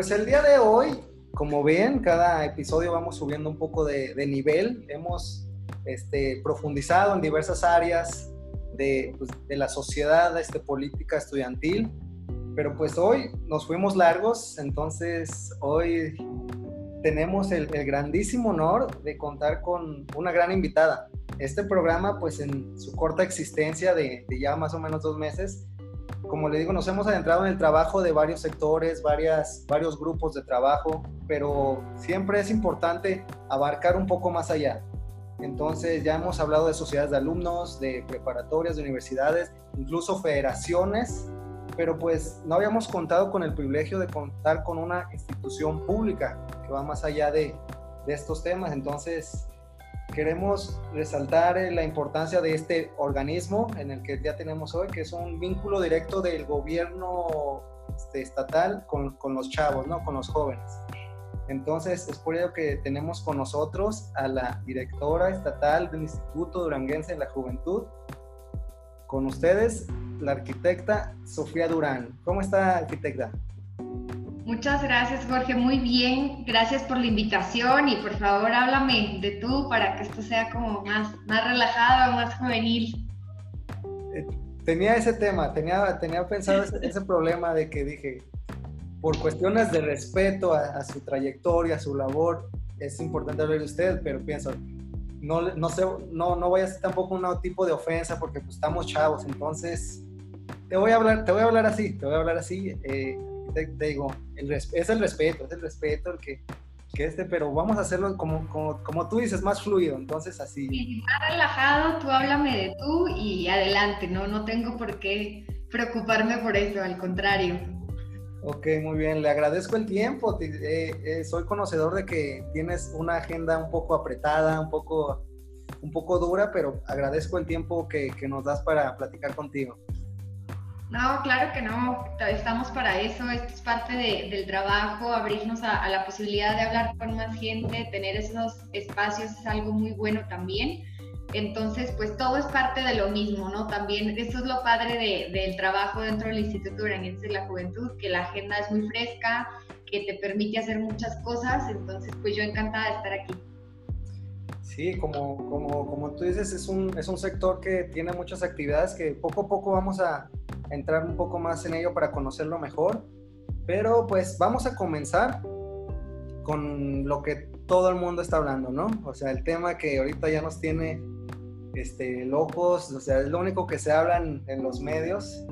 Pues el día de hoy, como ven, cada episodio vamos subiendo un poco de, nivel. Hemos este, profundizado en diversas áreas de, pues, de la sociedad este, política estudiantil. Pero pues hoy nos fuimos largos, entonces hoy tenemos el, grandísimo honor de contar con una gran invitada. Este programa, pues en su corta existencia de, ya más o menos dos meses, como le digo, nos hemos adentrado en el trabajo de varios sectores, varias, varios grupos de trabajo, pero siempre es importante abarcar un poco más allá. Entonces ya hemos hablado de sociedades de alumnos, de preparatorias, de universidades, incluso federaciones pero pues no habíamos contado con el privilegio de contar con una institución pública que va más allá de, de estos temas. Entonces, queremos resaltar eh, la importancia de este organismo en el que ya tenemos hoy, que es un vínculo directo del gobierno este, estatal con, con, los chavos, ¿no? con los jóvenes. Entonces, es por ello que tenemos con nosotros a la directora estatal del Instituto Duranguense de la Juventud. Con ustedes, la arquitecta Sofía Durán. ¿Cómo está, arquitecta? Muchas gracias, Jorge. Muy bien. Gracias por la invitación y por favor háblame de tú para que esto sea como más, más relajado, más juvenil. Eh, tenía ese tema, tenía, tenía pensado ese, problema de que dije, por cuestiones de respeto a, a, su trayectoria, a su labor, es importante hablar de usted, pero pienso, no, no, sé, no, no voy a hacer tampoco un tipo de ofensa porque pues, estamos chavos, entonces te voy a hablar, te voy a hablar así, te voy a hablar así, eh, te, digo, es el respeto, es el respeto el que, que este, pero vamos a hacerlo como, como, como, tú dices, más fluido, entonces así. Sí, más relajado, tú háblame de tú y adelante, ¿no? No tengo por qué preocuparme por eso, al contrario. Ok, muy bien, le agradezco el tiempo, eh, eh, soy conocedor de que tienes una agenda un poco apretada, un poco, un poco dura, pero agradezco el tiempo que, que nos das para platicar contigo. No, claro que no, estamos para eso, esto es parte del trabajo, abrirnos a, la posibilidad de hablar con más gente, tener esos espacios es algo muy bueno también. Entonces, pues todo es parte de lo mismo, ¿no? También eso es lo padre del trabajo dentro del Instituto Duranguense de la Juventud, que la agenda es muy fresca, que te permite hacer muchas cosas, entonces pues yo encantada de estar aquí. Sí, como, como, como tú dices, es un, es un sector que tiene muchas actividades que poco a poco vamos a, entrar un poco más en ello para conocerlo mejor. Pero pues vamos a comenzar con lo que todo el mundo está hablando, ¿no? O sea, el tema que ahorita ya nos tiene este, locos, o sea, es lo único que se habla en, los medios,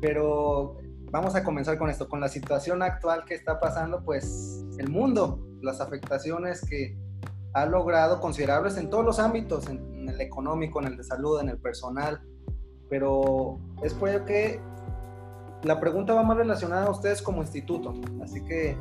pero vamos a comenzar con esto, con la situación actual que está pasando, pues el mundo, las afectaciones que ha logrado considerables en todos los ámbitos, en, el económico, en el de salud, en el personal, pero es por ello que la pregunta va más relacionada a ustedes como instituto. Así que,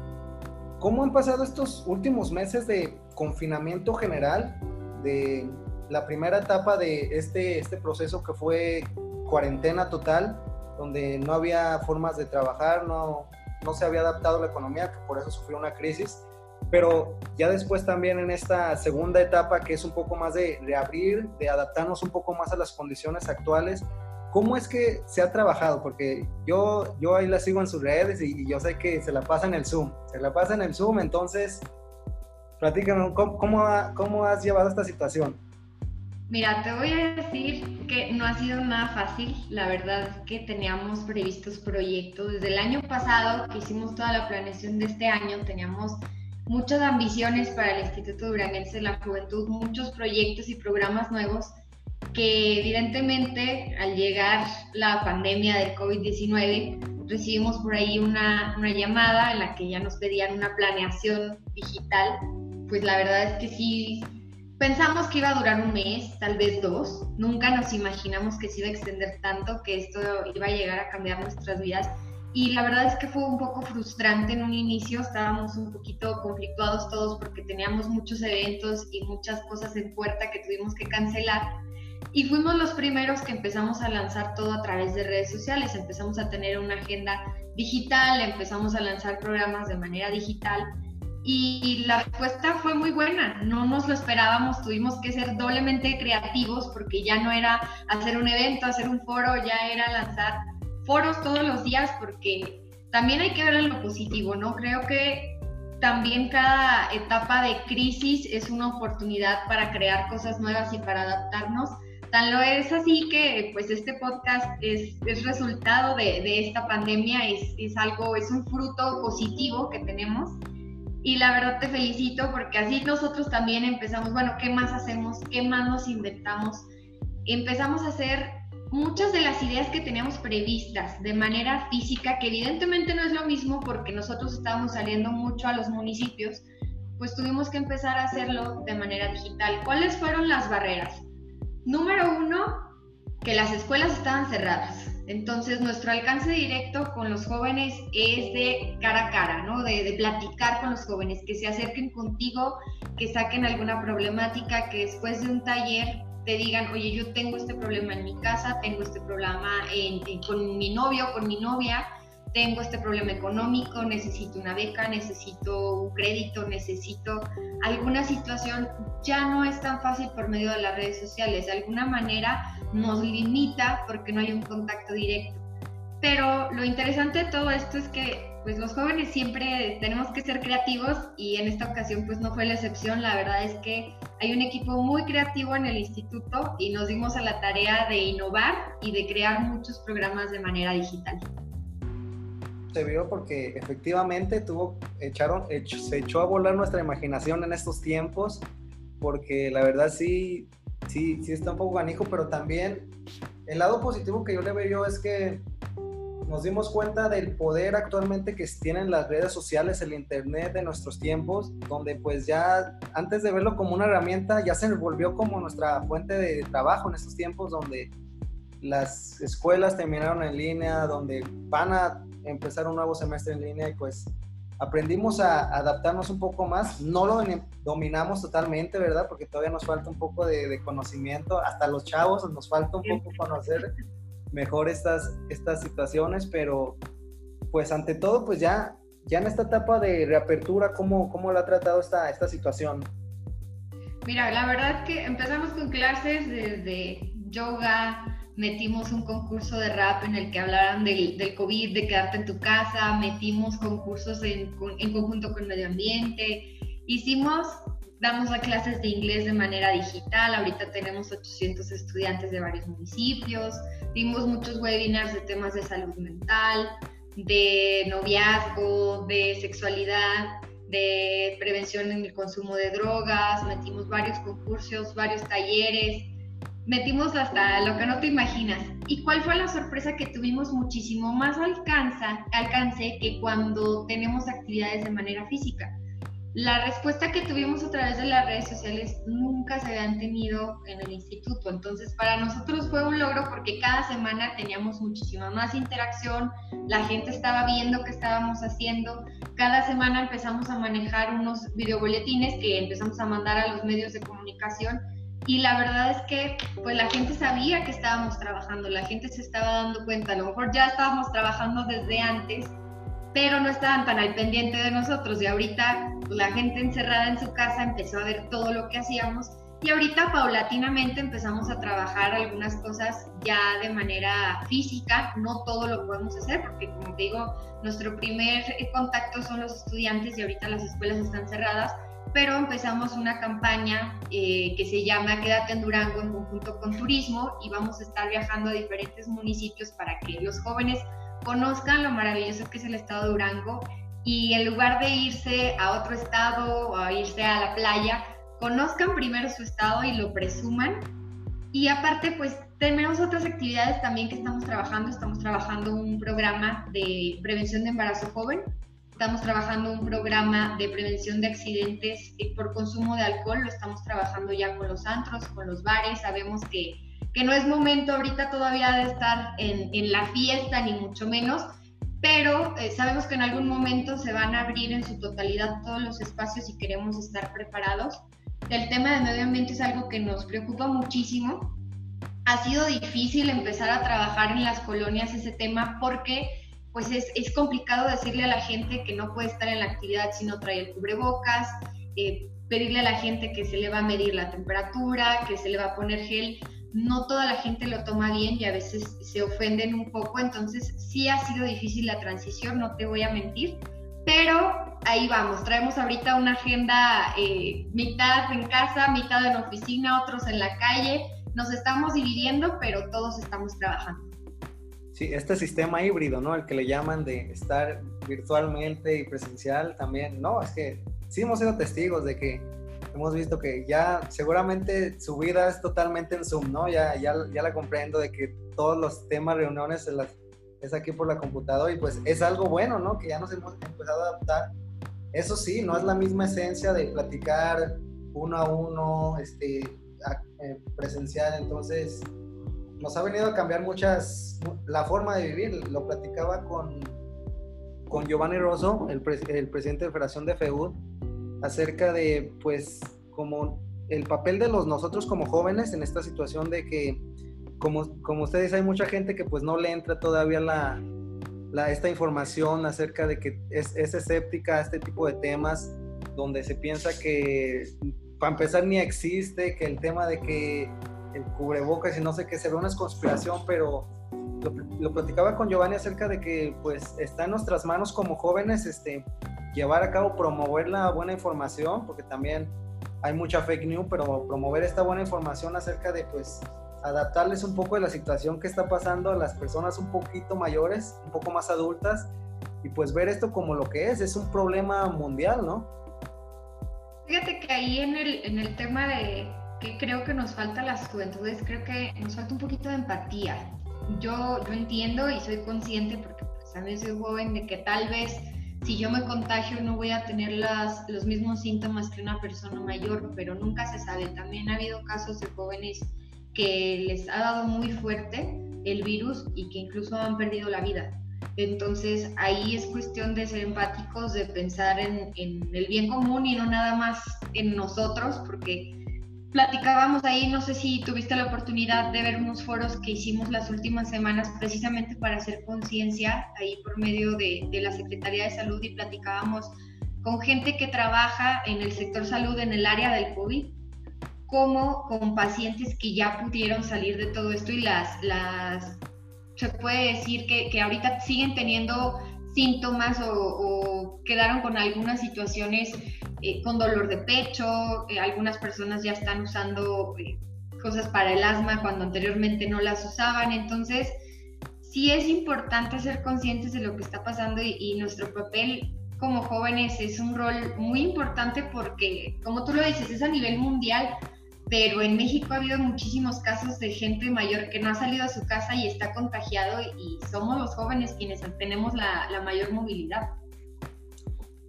¿cómo han pasado estos últimos meses de confinamiento general, de la primera etapa de este, este proceso que fue cuarentena total, donde no había formas de trabajar, no, no se había adaptado la economía, que por eso sufrió una crisis? Pero ya después también en esta segunda etapa que es un poco más de reabrir, de adaptarnos un poco más a las condiciones actuales, ¿cómo es que se ha trabajado? Porque yo, yo ahí la sigo en sus redes y, yo sé que se la pasa en el Zoom, se la pasa en el Zoom, entonces platícame, ¿cómo, cómo, cómo has llevado esta situación? Mira, te voy a decir que no ha sido nada fácil. La verdad es que teníamos previstos proyectos. Desde el año pasado, que hicimos toda la planeación de este año, teníamos muchas ambiciones para el Instituto Duranguense de la Juventud, muchos proyectos y programas nuevos que evidentemente al llegar la pandemia del COVID-19 recibimos por ahí una, una, llamada en la que ya nos pedían una planeación digital. Pues la verdad es que sí, pensamos que iba a durar un mes, tal vez dos. Nunca nos imaginamos que se iba a extender tanto, que esto iba a llegar a cambiar nuestras vidas y la verdad es que fue un poco frustrante en un inicio, estábamos un poquito conflictuados todos porque teníamos muchos eventos y muchas cosas en puerta que tuvimos que cancelar. Y fuimos los primeros que empezamos a lanzar todo a través de redes sociales, empezamos a tener una agenda digital, empezamos a lanzar programas de manera digital y la respuesta fue muy buena, no nos lo esperábamos, tuvimos que ser doblemente creativos porque ya no era hacer un evento, hacer un foro, ya era lanzar foros todos los días porque también hay que ver en lo positivo, ¿no? Creo que también cada etapa de crisis es una oportunidad para crear cosas nuevas y para adaptarnos. Tan lo es así que pues este podcast es, es resultado de, de, esta pandemia, es, es algo, es un fruto positivo que tenemos y la verdad te felicito porque así nosotros también empezamos, bueno, ¿qué más hacemos? ¿Qué más nos inventamos? Empezamos a hacer muchas de las ideas que teníamos previstas de manera física, que evidentemente no es lo mismo porque nosotros estábamos saliendo mucho a los municipios, pues tuvimos que empezar a hacerlo de manera digital. ¿Cuáles fueron las barreras? Número uno, que las escuelas estaban cerradas. Entonces, nuestro alcance directo con los jóvenes es de cara a cara, ¿no? De, platicar con los jóvenes, que se acerquen contigo, que saquen alguna problemática, que después de un taller te digan, oye, yo tengo este problema en mi casa, tengo este problema con mi novio, con mi novia, tengo este problema económico, necesito una beca, necesito un crédito, necesito alguna situación, ya no es tan fácil por medio de las redes sociales. De alguna manera nos limita porque no hay un contacto directo. Pero lo interesante de todo esto es que pues los jóvenes siempre tenemos que ser creativos y en esta ocasión pues no fue la excepción. La verdad es que hay un equipo muy creativo en el instituto y nos dimos a la tarea de innovar y de crear muchos programas de manera digital se vio porque efectivamente tuvo, echaron, se echó a volar nuestra imaginación en estos tiempos, porque la verdad sí, sí, sí está un poco ganijo, pero también el lado positivo que yo le veo es que nos dimos cuenta del poder actualmente que tienen las redes sociales, el internet de nuestros tiempos, donde pues ya antes de verlo como una herramienta, ya se volvió como nuestra fuente de trabajo en estos tiempos, donde las escuelas terminaron en línea, donde van a empezar un nuevo semestre en línea y pues aprendimos a adaptarnos un poco más. No lo dominamos totalmente, ¿verdad? Porque todavía nos falta un poco de, conocimiento. Hasta los chavos nos falta un poco conocer mejor estas, estas situaciones, pero pues ante todo, pues ya, ya en esta etapa de reapertura, ¿cómo, cómo lo ha tratado esta, esta situación? Mira, la verdad que empezamos con clases desde yoga, metimos un concurso de rap en el que hablaran del, del COVID, de quedarte en tu casa, metimos concursos en, en conjunto con medio ambiente, hicimos, damos a clases de inglés de manera digital, ahorita tenemos 800 estudiantes de varios municipios, dimos muchos webinars de temas de salud mental, de noviazgo, de sexualidad, de prevención en el consumo de drogas, metimos varios concursos, varios talleres, metimos hasta lo que no te imaginas. ¿Y cuál fue la sorpresa que tuvimos muchísimo más alcanza, alcance que cuando tenemos actividades de manera física? La respuesta que tuvimos a través de las redes sociales nunca se habían tenido en el instituto. Entonces, para nosotros fue un logro porque cada semana teníamos muchísima más interacción, la gente estaba viendo qué estábamos haciendo. Cada semana empezamos a manejar unos videoboletines que empezamos a mandar a los medios de comunicación y la verdad es que pues la gente sabía que estábamos trabajando, la gente se estaba dando cuenta, a lo mejor ya estábamos trabajando desde antes, pero no estaban tan al pendiente de nosotros. Y ahorita pues, la gente encerrada en su casa empezó a ver todo lo que hacíamos. Y ahorita paulatinamente empezamos a trabajar algunas cosas ya de manera física, no todo lo podemos hacer porque como te digo, nuestro primer contacto son los estudiantes y ahorita las escuelas están cerradas, pero empezamos una campaña eh, que se llama Quédate en Durango en conjunto con turismo y vamos a estar viajando a diferentes municipios para que los jóvenes conozcan lo maravilloso que es el estado de Durango y en lugar de irse a otro estado o irse a la playa, conozcan primero su estado y lo presuman. Y aparte, pues tenemos otras actividades también que estamos trabajando. Estamos trabajando un programa de prevención de embarazo joven Estamos trabajando un programa de prevención de accidentes por consumo de alcohol, lo estamos trabajando ya con los antros, con los bares, sabemos que, que no es momento ahorita todavía de estar en, en la fiesta, ni mucho menos, pero eh, sabemos que en algún momento se van a abrir en su totalidad todos los espacios y queremos estar preparados. El tema de medio ambiente es algo que nos preocupa muchísimo. Ha sido difícil empezar a trabajar en las colonias ese tema porque pues es, es, complicado decirle a la gente que no puede estar en la actividad si no trae el cubrebocas, eh, pedirle a la gente que se le va a medir la temperatura, que se le va a poner gel. No toda la gente lo toma bien y a veces se ofenden un poco, entonces sí ha sido difícil la transición, no te voy a mentir, pero ahí vamos, traemos ahorita una agenda eh, mitad en casa, mitad en oficina, otros en la calle, nos estamos dividiendo, pero todos estamos trabajando. Sí, este sistema híbrido, ¿no? El que le llaman de estar virtualmente y presencial también, no, es que sí hemos sido testigos de que hemos visto que ya seguramente su vida es totalmente en Zoom, ¿no? Ya, ya, ya la comprendo de que todos los temas, reuniones las, es aquí por la computadora y pues es algo bueno, ¿no? Que ya nos hemos empezado a adaptar. Eso sí, no es la misma esencia de platicar uno a uno, este, eh, presencial, entonces nos ha venido a cambiar muchas, la forma de vivir. Lo platicaba con, con Giovanni Rosso, el, el presidente de Federación de FEUD, acerca de, pues, como el papel de los nosotros como jóvenes en esta situación de que, como, como ustedes, hay mucha gente que pues no le entra todavía la, esta información acerca de que es, es escéptica a este tipo de temas, donde se piensa que, para empezar, ni existe, que el tema de que el cubrebocas y no sé qué, se una conspiración, pero lo, platicaba con Giovanni acerca de que pues está en nuestras manos como jóvenes este, llevar a cabo, promover la buena información, porque también hay mucha fake news, pero promover esta buena información acerca de pues adaptarles un poco de la situación que está pasando a las personas un poquito mayores, un poco más adultas, y pues ver esto como lo que es, es un problema mundial, ¿no? Fíjate que ahí en el, en el tema de que creo que nos falta a las juventudes, creo que nos falta un poquito de empatía. Yo, yo entiendo y soy consciente, porque pues, también soy joven, de que tal vez si yo me contagio no voy a tener las, los mismos síntomas que una persona mayor, pero nunca se sabe. También ha habido casos de jóvenes que les ha dado muy fuerte el virus y que incluso han perdido la vida. Entonces ahí es cuestión de ser empáticos, de pensar en, en el bien común y no nada más en nosotros, porque platicábamos ahí, no sé si tuviste la oportunidad de ver unos foros que hicimos las últimas semanas precisamente para hacer conciencia ahí por medio de, de, la Secretaría de Salud y platicábamos con gente que trabaja en el sector salud en el área del COVID, como con pacientes que ya pudieron salir de todo esto y las, las se puede decir que, que ahorita siguen teniendo síntomas o, quedaron con algunas situaciones eh, con dolor de pecho, eh, algunas personas ya están usando eh, cosas para el asma cuando anteriormente no las usaban, entonces sí es importante ser conscientes de lo que está pasando y, nuestro papel como jóvenes es un rol muy importante porque, como tú lo dices, es a nivel mundial, pero en México ha habido muchísimos casos de gente mayor que no ha salido a su casa y está contagiado y somos los jóvenes quienes tenemos la, mayor movilidad.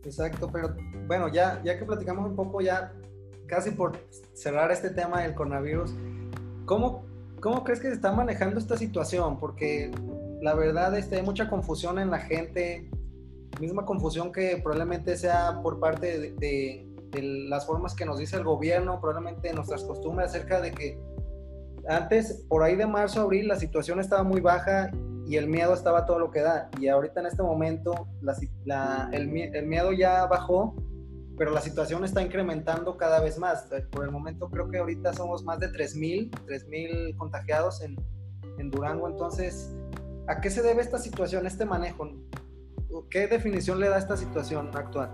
Exacto, pero bueno, ya, ya que platicamos un poco, ya casi por cerrar este tema del coronavirus, ¿cómo, cómo crees que se está manejando esta situación? Porque la verdad este, hay mucha confusión en la gente, misma confusión que probablemente sea por parte de, de las formas que nos dice el gobierno, probablemente nuestras costumbres acerca de que antes, por ahí de marzo, abril, la situación estaba muy baja y el miedo estaba todo lo que da. Y ahorita en este momento el, miedo ya bajó, pero la situación está incrementando cada vez más. Por el momento creo que ahorita somos más de 3.000, 3.000 contagiados en, en Durango. Entonces, ¿a qué se debe esta situación, este manejo? ¿Qué definición le da esta situación actual?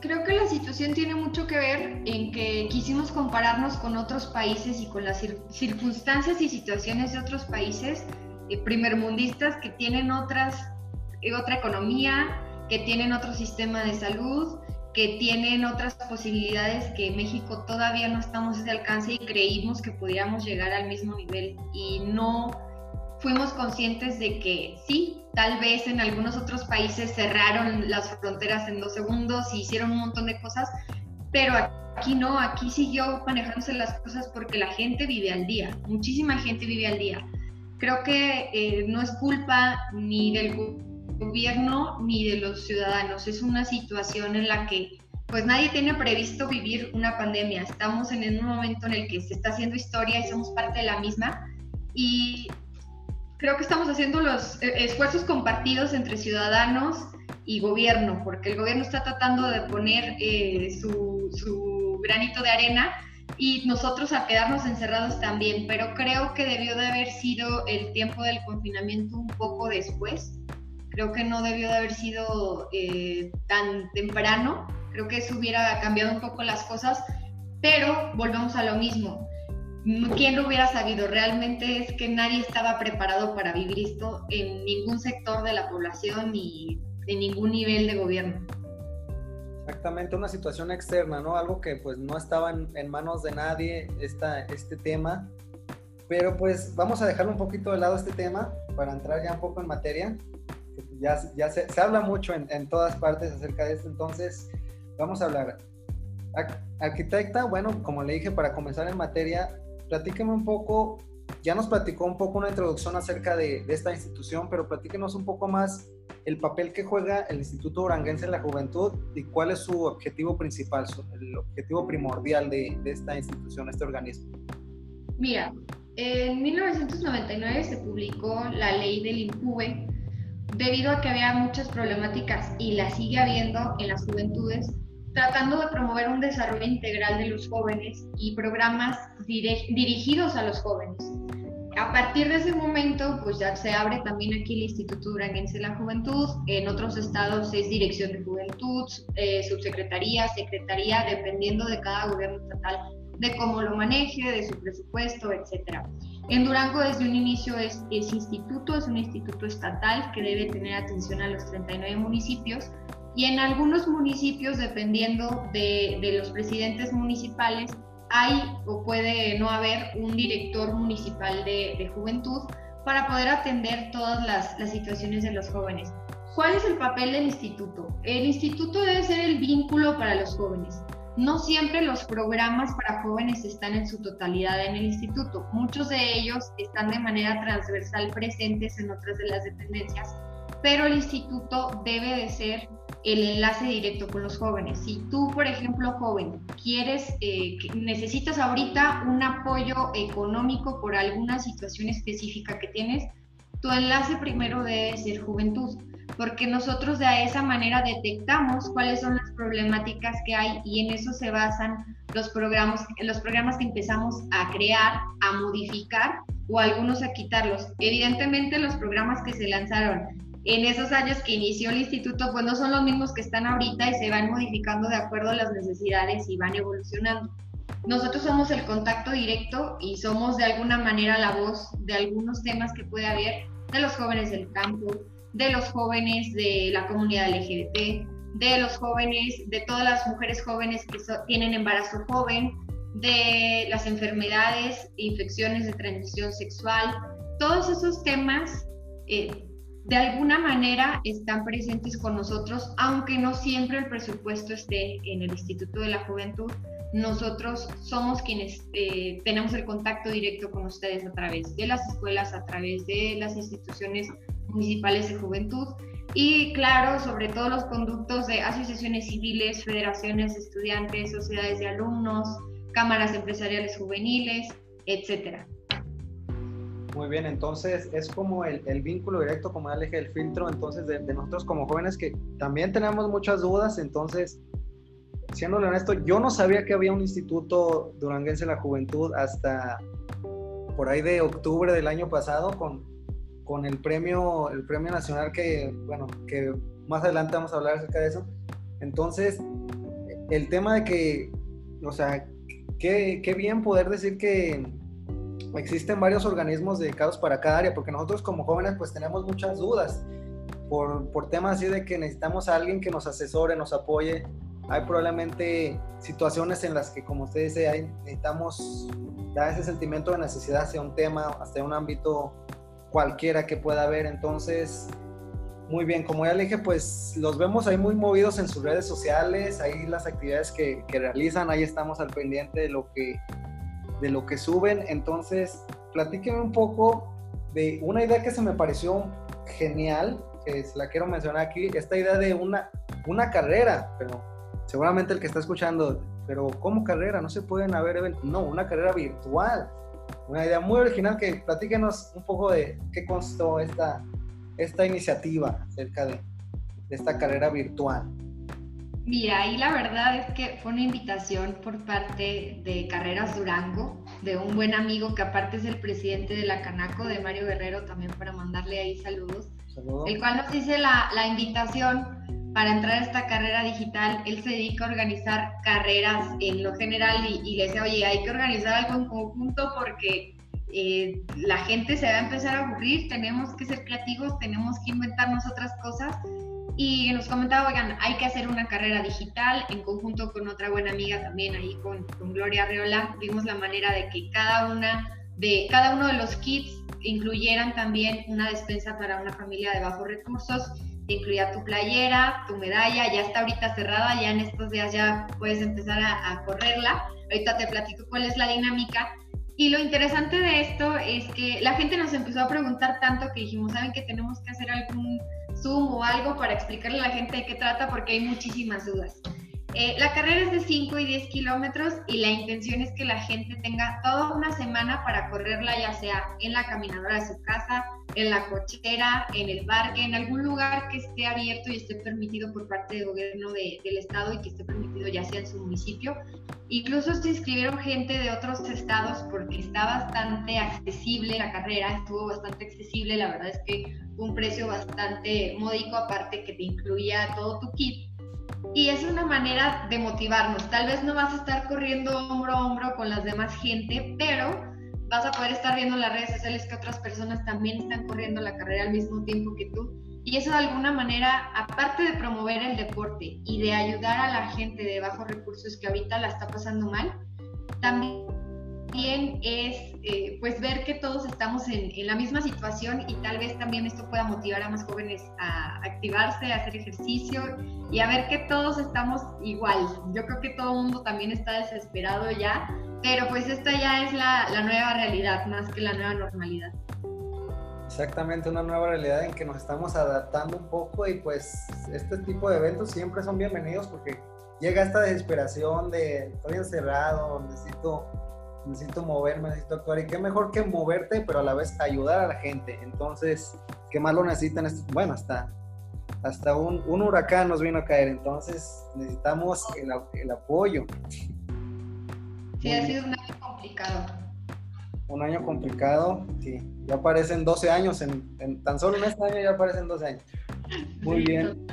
Creo que la situación tiene mucho que ver en que quisimos compararnos con otros países y con las circunstancias y situaciones de otros países eh, primermundistas que tienen otras, eh, otra economía, que tienen otro sistema de salud, que tienen otras posibilidades que México todavía no estamos ese alcance y creímos que podíamos llegar al mismo nivel. Y no fuimos conscientes de que sí, tal vez en algunos otros países cerraron las fronteras en dos segundos y hicieron un montón de cosas, pero aquí no, aquí siguió manejándose las cosas porque la gente vive al día, muchísima gente vive al día creo que eh, no es culpa ni del gobierno ni de los ciudadanos. Es una situación en la que pues nadie tiene previsto vivir una pandemia. Estamos en un momento en el que se está haciendo historia y somos parte de la misma. Y creo que estamos haciendo los eh, esfuerzos compartidos entre ciudadanos y gobierno, porque el gobierno está tratando de poner eh, su, su, granito de arena y nosotros a quedarnos encerrados también, pero creo que debió de haber sido el tiempo del confinamiento un poco después. Creo que no debió de haber sido eh, tan temprano. Creo que eso hubiera cambiado un poco las cosas, pero volvemos a lo mismo. ¿Quién lo hubiera sabido? Realmente es que nadie estaba preparado para vivir esto en ningún sector de la población ni en ningún nivel de gobierno. Exactamente, una situación externa, ¿no? Algo que pues no estaba en, manos de nadie esta, este tema. Pero pues vamos a dejar un poquito de lado este tema para entrar ya un poco en materia. Ya, ya se, se habla mucho en, en, todas partes acerca de esto, entonces vamos a hablar. Arquitecta, bueno, como le dije, para comenzar en materia, platíqueme un poco, ya nos platicó un poco una introducción acerca de, de esta institución, pero platíquenos un poco más el papel que juega el Instituto Oranguense en la Juventud y cuál es su objetivo principal, el objetivo primordial de, esta institución, este organismo. Mira, en 1999 se publicó la ley del INCUBE debido a que había muchas problemáticas y la sigue habiendo en las juventudes, tratando de promover un desarrollo integral de los jóvenes y programas dirigidos a los jóvenes a partir de ese momento, pues ya se abre también aquí el Instituto Duranguense de la Juventud. En otros estados es Dirección de Juventud, eh, Subsecretaría, Secretaría, dependiendo de cada gobierno estatal, de cómo lo maneje, de su presupuesto, etc. En Durango desde un inicio es, es instituto, es un instituto estatal que debe tener atención a los 39 municipios y en algunos municipios, dependiendo de, de los presidentes municipales, hay o puede no haber un director municipal de, juventud para poder atender todas las, las, situaciones de los jóvenes. ¿Cuál es el papel del instituto? El instituto debe ser el vínculo para los jóvenes. No siempre los programas para jóvenes están en su totalidad en el instituto. Muchos de ellos están de manera transversal presentes en otras de las dependencias, pero el instituto debe de ser el enlace directo con los jóvenes. Si tú, por ejemplo, joven, quieres, eh, necesitas ahorita un apoyo económico por alguna situación específica que tienes, tu enlace primero debe ser juventud, porque nosotros de esa manera detectamos cuáles son las problemáticas que hay y en eso se basan los programas, los programas que empezamos a crear, a modificar o algunos a quitarlos. Evidentemente los programas que se lanzaron en esos años que inició el instituto, pues no son los mismos que están ahorita y se van modificando de acuerdo a las necesidades y van evolucionando. Nosotros somos el contacto directo y somos de alguna manera la voz de algunos temas que puede haber de los jóvenes del campo, de los jóvenes de la comunidad LGBT, de los jóvenes, de todas las mujeres jóvenes que tienen embarazo joven, de las enfermedades, infecciones de transmisión sexual, todos esos temas eh, de alguna manera están presentes con nosotros, aunque no siempre el presupuesto esté en el Instituto de la Juventud. Nosotros somos quienes eh, tenemos el contacto directo con ustedes a través de las escuelas, a través de las instituciones municipales de juventud y claro, sobre todo los conductos de asociaciones civiles, federaciones de estudiantes, sociedades de alumnos, cámaras empresariales juveniles, etcétera. Muy bien, entonces es como el, el vínculo directo, como ya le dije, el filtro, entonces de, nosotros como jóvenes que también tenemos muchas dudas, entonces, siendo honesto, yo no sabía que había un instituto duranguense de la juventud hasta por ahí de octubre del año pasado con, con el premio, el premio nacional que, bueno, que más adelante vamos a hablar acerca de eso. Entonces, el tema de que, o sea, qué, qué bien poder decir que existen varios organismos dedicados para cada área, porque nosotros como jóvenes pues tenemos muchas dudas por, por temas así de que necesitamos a alguien que nos asesore, nos apoye. Hay probablemente situaciones en las que, como usted dice, hay, necesitamos dar ese sentimiento de necesidad hacia un tema, hacia un ámbito cualquiera que pueda haber. Entonces, muy bien, como ya le dije, pues los vemos ahí muy movidos en sus redes sociales, ahí las actividades que, que realizan, ahí estamos al pendiente de lo que de lo que suben. Entonces, platíqueme un poco de una idea que se me pareció genial, que la quiero mencionar aquí, esta idea de una, una carrera, pero seguramente el que está escuchando, pero ¿cómo carrera? No se pueden haber eventos. No, una carrera virtual. Una idea muy original que platíquenos un poco de qué constó esta, esta iniciativa acerca de esta carrera virtual. Mira, ahí la verdad es que fue una invitación por parte de Carreras Durango, de un buen amigo que aparte es el presidente de la Canaco, de Mario Guerrero, también para mandarle ahí saludos. El cual nos hice la, la invitación para entrar a esta carrera digital. Él se dedica a organizar carreras en lo general y, y le decía, oye, hay que organizar algo en conjunto porque eh, la gente se va a empezar a aburrir, tenemos que ser creativos, tenemos que inventarnos otras cosas. Y nos comentaba, oigan, hay que hacer una carrera digital en conjunto con otra buena amiga también ahí con, con Gloria Arreola. Vimos la manera de que cada una de cada uno de los kits incluyeran también una despensa para una familia de bajos recursos. Incluía tu playera, tu medalla, ya está ahorita cerrada, ya en estos días ya puedes empezar a, a correrla. Ahorita te platico cuál es la dinámica, y lo interesante de esto es que la gente nos empezó a preguntar tanto que dijimos, ¿saben que tenemos que hacer algún Zoom o algo para explicarle a la gente de qué trata? Porque hay muchísimas dudas. Eh, la carrera es de 5 y 10 kilómetros y la intención es que la gente tenga toda una semana para correrla, ya sea en la caminadora de su casa, en la cochera, en el parque, en algún lugar que esté abierto y esté permitido por parte del gobierno del estado y que esté permitido ya sea en su municipio. Incluso se inscribieron gente de otros estados porque está bastante accesible la carrera, estuvo bastante accesible, la verdad es que un precio bastante módico aparte que te incluía todo tu kit y es una manera de motivarnos. Tal vez no vas a estar corriendo hombro a hombro con las demás gente, pero vas a poder estar viendo las redes sociales que otras personas también están corriendo la carrera al mismo tiempo que tú. Y eso de alguna manera, aparte de promover el deporte y de ayudar a la gente de bajos recursos que ahorita la está pasando mal, también también es eh, pues ver que todos estamos en, la misma situación y tal vez también esto pueda motivar a más jóvenes a activarse, a hacer ejercicio y a ver que todos estamos igual. Yo creo que todo el mundo también está desesperado ya, pero pues esta ya es la, la nueva realidad más que la nueva normalidad. Exactamente, una nueva realidad en que nos estamos adaptando un poco y pues este tipo de eventos siempre son bienvenidos porque llega esta desesperación de estoy encerrado, necesito necesito moverme, necesito actuar. Y qué mejor que moverte, pero a la vez ayudar a la gente. Entonces, ¿qué más lo necesitan? Bueno, hasta, hasta un, un huracán nos vino a caer. Entonces, necesitamos el, el apoyo. Sí, ha sido un año complicado. Un año complicado, sí. Ya parecen 12 años, en, tan solo en este año ya parecen 12 años. Muy bien.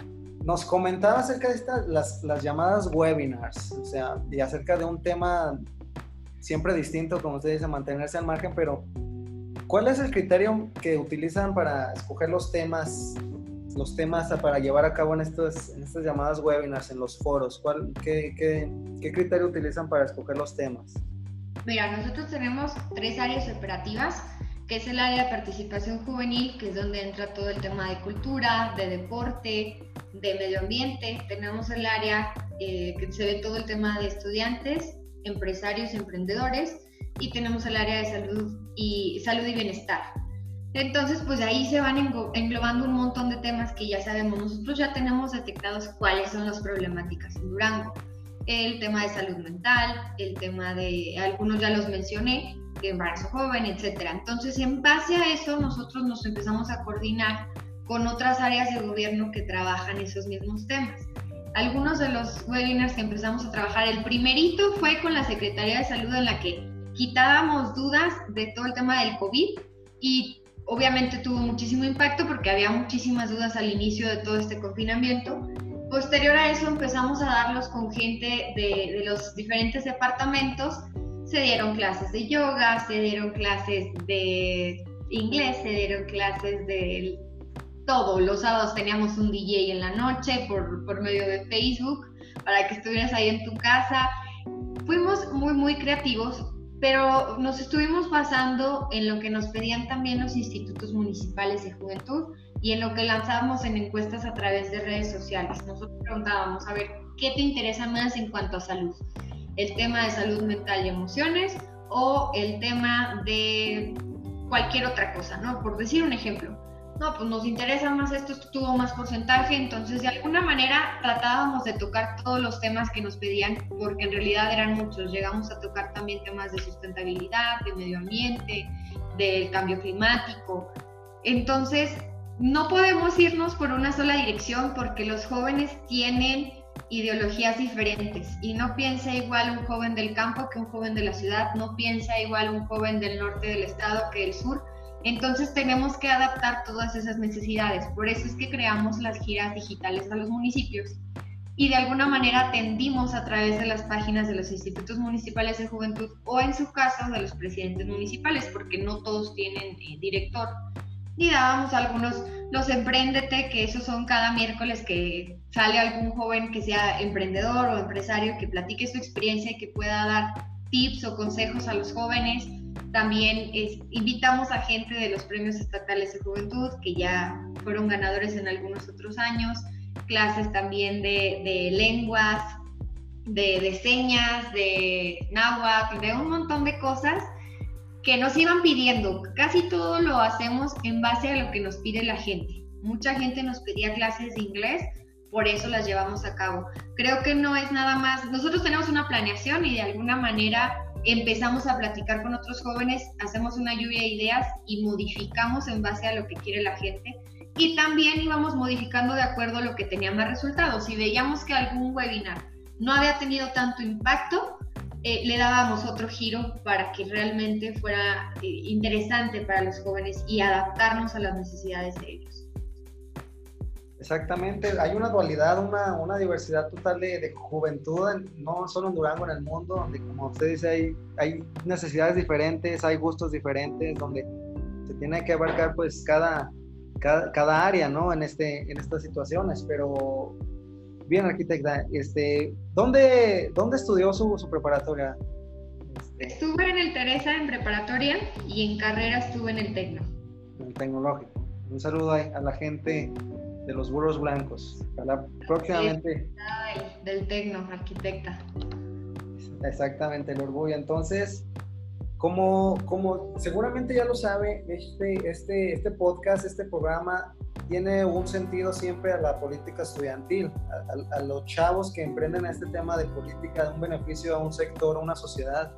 Nos comentaba acerca de estas, las, las llamadas webinars, o sea, y acerca de un tema siempre distinto, como usted dice, mantenerse al margen, pero ¿cuál es el criterio que utilizan para escoger los temas, los temas para llevar a cabo en, estos, en estas llamadas webinars, en los foros? ¿Cuál, qué, qué, qué criterio utilizan para escoger los temas? Mira, nosotros tenemos tres áreas operativas, que es el área de participación juvenil, que es donde entra todo el tema de cultura, de deporte, de medio ambiente. Tenemos el área eh, que se ve todo el tema de estudiantes empresarios emprendedores y tenemos el área de salud y, salud y bienestar. Entonces, pues ahí se van englobando un montón de temas que ya sabemos. Nosotros ya tenemos detectados cuáles son las problemáticas en Durango. El tema de salud mental, el tema de, algunos ya los mencioné, de embarazo joven, etcétera. Entonces, en base a eso, nosotros nos empezamos a coordinar con otras áreas de gobierno que trabajan esos mismos temas algunos de los webinars que empezamos a trabajar, el primerito fue con la Secretaría de Salud en la que quitábamos dudas de todo el tema del COVID y obviamente tuvo muchísimo impacto porque había muchísimas dudas al inicio de todo este confinamiento. Posterior a eso empezamos a darlos con gente de, de los diferentes departamentos. Se dieron clases de yoga, se dieron clases de inglés, se dieron clases de todo. Los sábados teníamos un DJ en la noche por, por medio de Facebook para que estuvieras ahí en tu casa. Fuimos muy, muy creativos, pero nos estuvimos basando en lo que nos pedían también los institutos municipales de juventud y en lo que lanzábamos en encuestas a través de redes sociales. Nosotros preguntábamos, a ver, ¿qué te interesa más en cuanto a salud? ¿El tema de salud mental y emociones o el tema de cualquier otra cosa, ¿no? Por decir un ejemplo, no, pues nos interesa más esto, esto tuvo más porcentaje, entonces de alguna manera tratábamos de tocar todos los temas que nos pedían, porque en realidad eran muchos, llegamos a tocar también temas de sustentabilidad, de medio ambiente, del cambio climático, entonces no podemos irnos por una sola dirección porque los jóvenes tienen ideologías diferentes y no piensa igual un joven del campo que un joven de la ciudad, no piensa igual un joven del norte del estado que del sur. Entonces tenemos que adaptar todas esas necesidades. Por eso es que creamos las giras digitales a los municipios y de alguna manera atendimos a través de las páginas de los institutos municipales de juventud o en su caso de los presidentes municipales, porque no todos tienen eh, director. Y dábamos algunos, los Emprendete, que esos son cada miércoles que sale algún joven que sea emprendedor o empresario que platique su experiencia y que pueda dar tips o consejos a los jóvenes. También invitamos a gente de los premios estatales de juventud que ya fueron ganadores en algunos otros años clases también de, lenguas, de, señas, de náhuatl, de un montón de cosas que nos iban pidiendo. Casi todo lo hacemos en base a lo que nos pide la gente. Mucha gente nos pedía clases de inglés, por eso las llevamos a cabo. Creo que no es nada más, nosotros tenemos una planeación y de alguna manera empezamos a platicar con otros jóvenes, hacemos una lluvia de ideas y modificamos en base a lo que quiere la gente y también íbamos modificando de acuerdo a lo que tenía más resultados. Si veíamos que algún webinar no había tenido tanto impacto, eh, le dábamos otro giro para que realmente fuera eh, interesante para los jóvenes y adaptarnos a las necesidades de ellos. Exactamente, hay una dualidad, una, una diversidad total de, de, juventud, no solo en Durango, en el mundo, donde como usted dice, hay, hay necesidades diferentes, hay gustos diferentes, donde se tiene que abarcar pues cada, cada, área, ¿no? En, este, en estas situaciones, pero bien, arquitecta, este, ¿dónde, dónde estudió su, su preparatoria? Este, estuve en el Teresa en preparatoria y en carrera estuve en el Tecno. En el Tecnológico. Un saludo a, la gente de los burros blancos. Próximamente. del Tecno, arquitecta. Exactamente, el orgullo. Entonces, como, como seguramente ya lo sabe, este, este, este podcast, este programa tiene un sentido siempre a la política estudiantil, a, los chavos que emprenden este tema de política, de un beneficio a un sector, a una sociedad.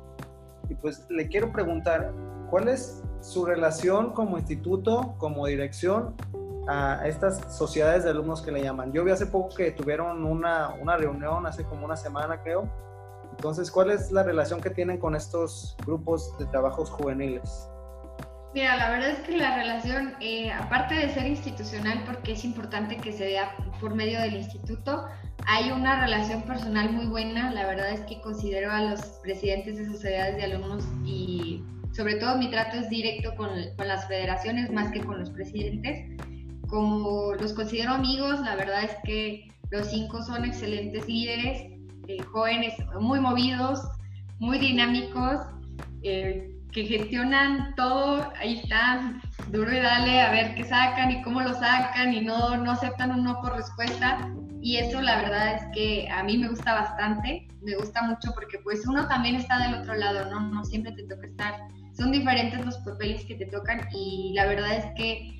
Y pues le quiero preguntar, ¿cuál es su relación como instituto, como dirección a estas sociedades de alumnos que le llaman? Yo vi hace poco que tuvieron una, una reunión, hace como una semana creo, entonces, ¿cuál es la relación que tienen con estos grupos de trabajos juveniles? Mira, la verdad es que la relación, eh, aparte de ser institucional, porque es importante que se vea por medio del instituto, hay una relación personal muy buena. La verdad es que considero a los presidentes de sociedades de alumnos y sobre todo mi trato es directo con, con las federaciones más que con los presidentes. Como los considero amigos, la verdad es que los cinco son excelentes líderes eh, jóvenes muy movidos, muy dinámicos, eh, que gestionan todo, ahí están, duro y dale a ver qué sacan y cómo lo sacan y no, no aceptan un no por respuesta. Y eso la verdad es que a mí me gusta bastante, me gusta mucho porque pues uno también está del otro lado, ¿no? No siempre te toca estar, son diferentes los papeles que te tocan y la verdad es que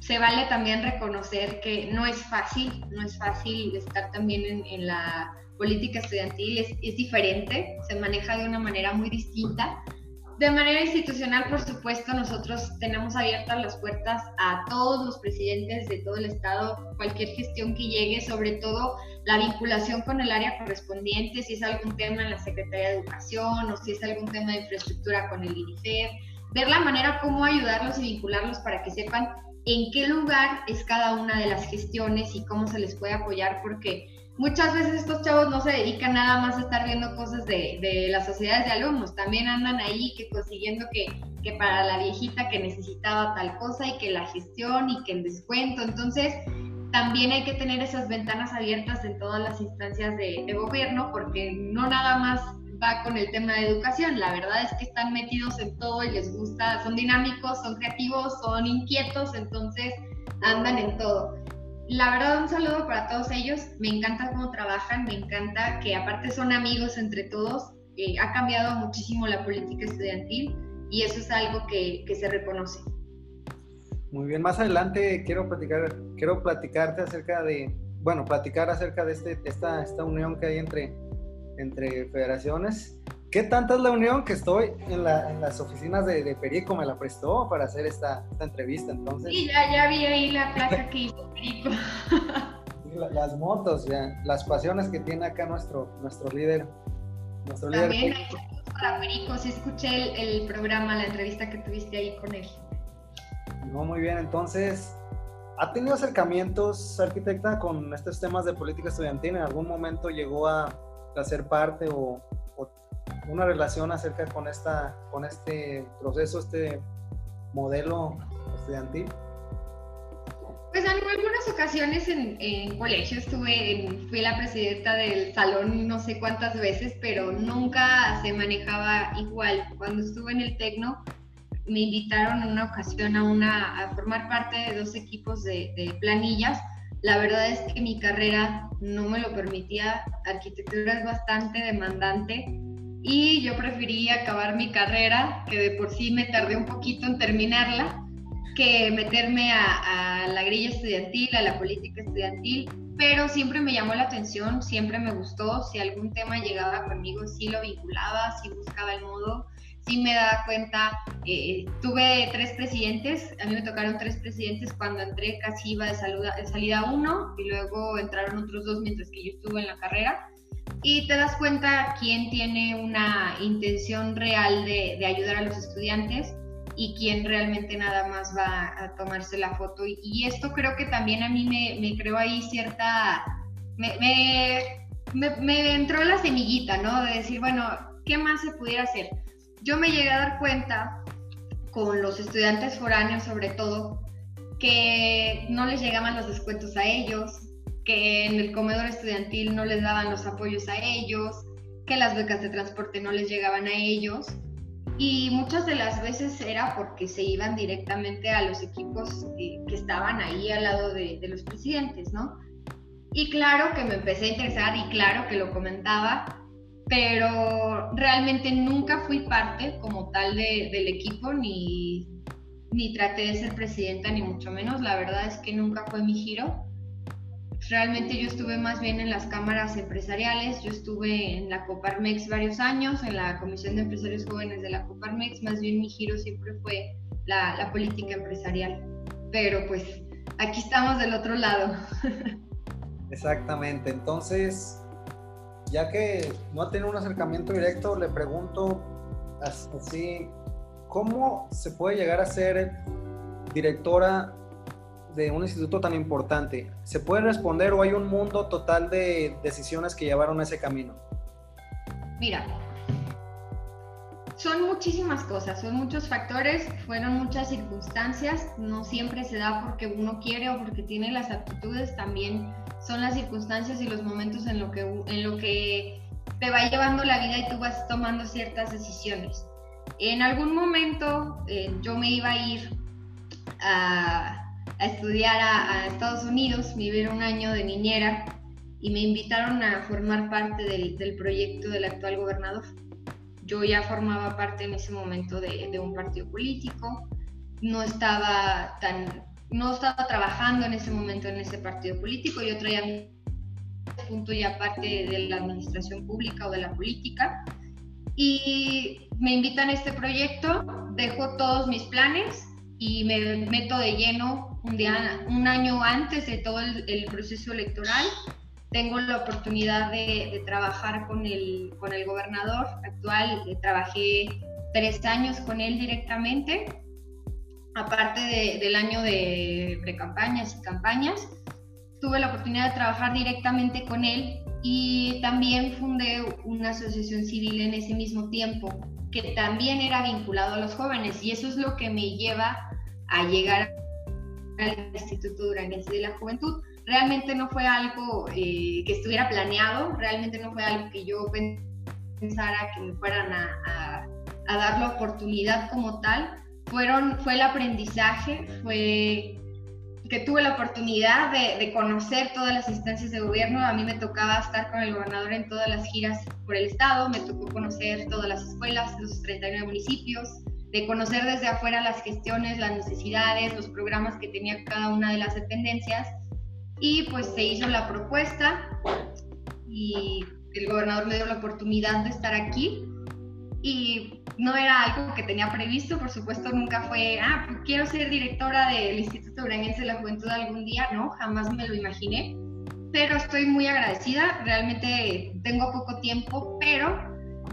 se vale también reconocer que no es fácil, no es fácil estar también en, en la política estudiantil es, es, diferente, se maneja de una manera muy distinta. De manera institucional, por supuesto, nosotros tenemos abiertas las puertas a todos los presidentes de todo el Estado, cualquier gestión que llegue, sobre todo la vinculación con el área correspondiente, si es algún tema en la Secretaría de Educación o si es algún tema de infraestructura con el INIFER, ver la manera cómo ayudarlos y vincularlos para que sepan en qué lugar es cada una de las gestiones y cómo se les puede apoyar, porque muchas veces estos chavos no se dedican nada más a estar viendo cosas de, las sociedades de alumnos, también andan ahí que consiguiendo que, para la viejita que necesitaba tal cosa y que la gestión y que el descuento, entonces también hay que tener esas ventanas abiertas en todas las instancias de gobierno porque no nada más va con el tema de educación, la verdad es que están metidos en todo y les gusta, son dinámicos, son creativos, son inquietos, entonces andan en todo la verdad, un saludo para todos ellos. Me encanta cómo trabajan, me encanta que aparte son amigos entre todos. Eh, ha cambiado muchísimo la política estudiantil y eso es algo que, que, se reconoce. Muy bien, más adelante quiero platicar, quiero platicarte acerca de, bueno, platicar acerca de este, esta, esta unión que hay entre, entre federaciones ¿Qué tanta es la unión que estoy en, las oficinas de, Perico? Me la prestó para hacer esta, entrevista, entonces. Sí, ya, vi ahí la placa que hizo Perico. las motos, ya, las pasiones que tiene acá nuestro, nuestro líder. Nuestro También líder. para Perico, sí escuché el, el, programa, la entrevista que tuviste ahí con él. No, muy bien, entonces, ¿ha tenido acercamientos, arquitecta, con estos temas de política estudiantil? ¿En algún momento llegó a, a ser parte o, o, una relación acerca con, esta, con este proceso, este modelo estudiantil? Pues en algunas ocasiones en, colegio estuve, fui la presidenta del salón no sé cuántas veces, pero nunca se manejaba igual. Cuando estuve en el Tecno, me invitaron en una ocasión a, una, a formar parte de dos equipos de, de planillas. La verdad es que mi carrera no me lo permitía. Arquitectura es bastante demandante y yo preferí acabar mi carrera, que de por sí me tardé un poquito en terminarla que meterme a, la grilla estudiantil, a la política estudiantil, pero siempre me llamó la atención, siempre me gustó, si algún tema llegaba conmigo, sí lo vinculaba, sí buscaba el modo, sí me daba cuenta, eh, tuve tres presidentes, a mí me tocaron tres presidentes cuando entré, casi iba de, salida uno y luego entraron otros dos mientras que yo estuve en la carrera. Y te das cuenta quién tiene una intención real de, de ayudar a los estudiantes y quién realmente nada más va a tomarse la foto. Y, esto creo que también a mí me, me creó ahí cierta... Me, me, me, entró la semillita, ¿no? De decir, bueno, ¿qué más se pudiera hacer? Yo me llegué a dar cuenta con los estudiantes foráneos sobre todo, que no les llegaban los descuentos a ellos, que en el comedor estudiantil no les daban los apoyos a ellos, que las becas de transporte no les llegaban a ellos y muchas de las veces era porque se iban directamente a los equipos que, estaban ahí al lado de, los presidentes, ¿no? Y claro que me empecé a interesar y claro que lo comentaba, pero realmente nunca fui parte como tal del equipo, ni, ni traté de ser presidenta, ni mucho menos. La verdad es que nunca fue mi giro. Realmente yo estuve más bien en las cámaras empresariales, yo estuve en la Coparmex varios años, en la Comisión de Empresarios Jóvenes de la Coparmex, más bien mi giro siempre fue la, política empresarial. Pero pues aquí estamos del otro lado. Exactamente, entonces, ya que no ha tenido un acercamiento directo, le pregunto así, ¿cómo se puede llegar a ser directora de un instituto tan importante, ¿se puede responder o hay un mundo total de decisiones que llevaron a ese camino? Mira, son muchísimas cosas, son muchos factores, fueron muchas circunstancias, no siempre se da porque uno quiere o porque tiene las aptitudes, también son las circunstancias y los momentos en lo que, en lo que te va llevando la vida y tú vas tomando ciertas decisiones. En algún momento eh, yo me iba a ir a, estudiar a, Estados Unidos, vivir un año de niñera y me invitaron a formar parte del, del, proyecto del actual gobernador. Yo ya formaba parte en ese momento de, de, un partido político, no estaba tan, no estaba trabajando en ese momento en ese partido político, yo traía punto ya parte de la administración pública o de la política y me invitan a este proyecto, dejo todos mis planes y me meto de lleno un, día, un año antes de todo el, proceso electoral. Tengo la oportunidad de, trabajar con el, con el gobernador actual. trabajé tres años con él directamente, aparte del año de precampañas y campañas. Tuve la oportunidad de trabajar directamente con él y también fundé una asociación civil en ese mismo tiempo que también era vinculado a los jóvenes y eso es lo que me lleva a llegar al Instituto Duranguense de la Juventud. Realmente no fue algo eh, que estuviera planeado, realmente no fue algo que yo pensara que me fueran a, dar la oportunidad como tal. Fue el aprendizaje, fue que tuve la oportunidad de, de, conocer todas las instancias de gobierno. A mí me tocaba estar con el gobernador en todas las giras por el estado, me tocó conocer todas las escuelas, los 39 municipios, de conocer desde afuera las gestiones, las necesidades, los programas que tenía cada una de las dependencias. Y pues se hizo la propuesta y el gobernador me dio la oportunidad de estar aquí. Y no era algo que tenía previsto, por supuesto nunca fue, ah, pues quiero ser directora del Instituto Duranguense de la Juventud algún día, no, jamás me lo imaginé. pero estoy muy agradecida. Realmente tengo poco tiempo, pero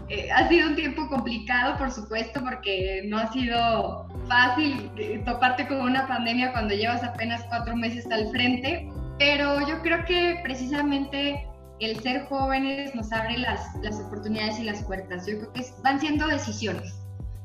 eh, ha sido un tiempo complicado, por supuesto, porque no ha sido fácil eh, toparte con una pandemia cuando llevas apenas cuatro meses al frente, pero yo creo que precisamente el ser jóvenes nos abre las, las oportunidades y las puertas. Yo creo que van siendo decisiones.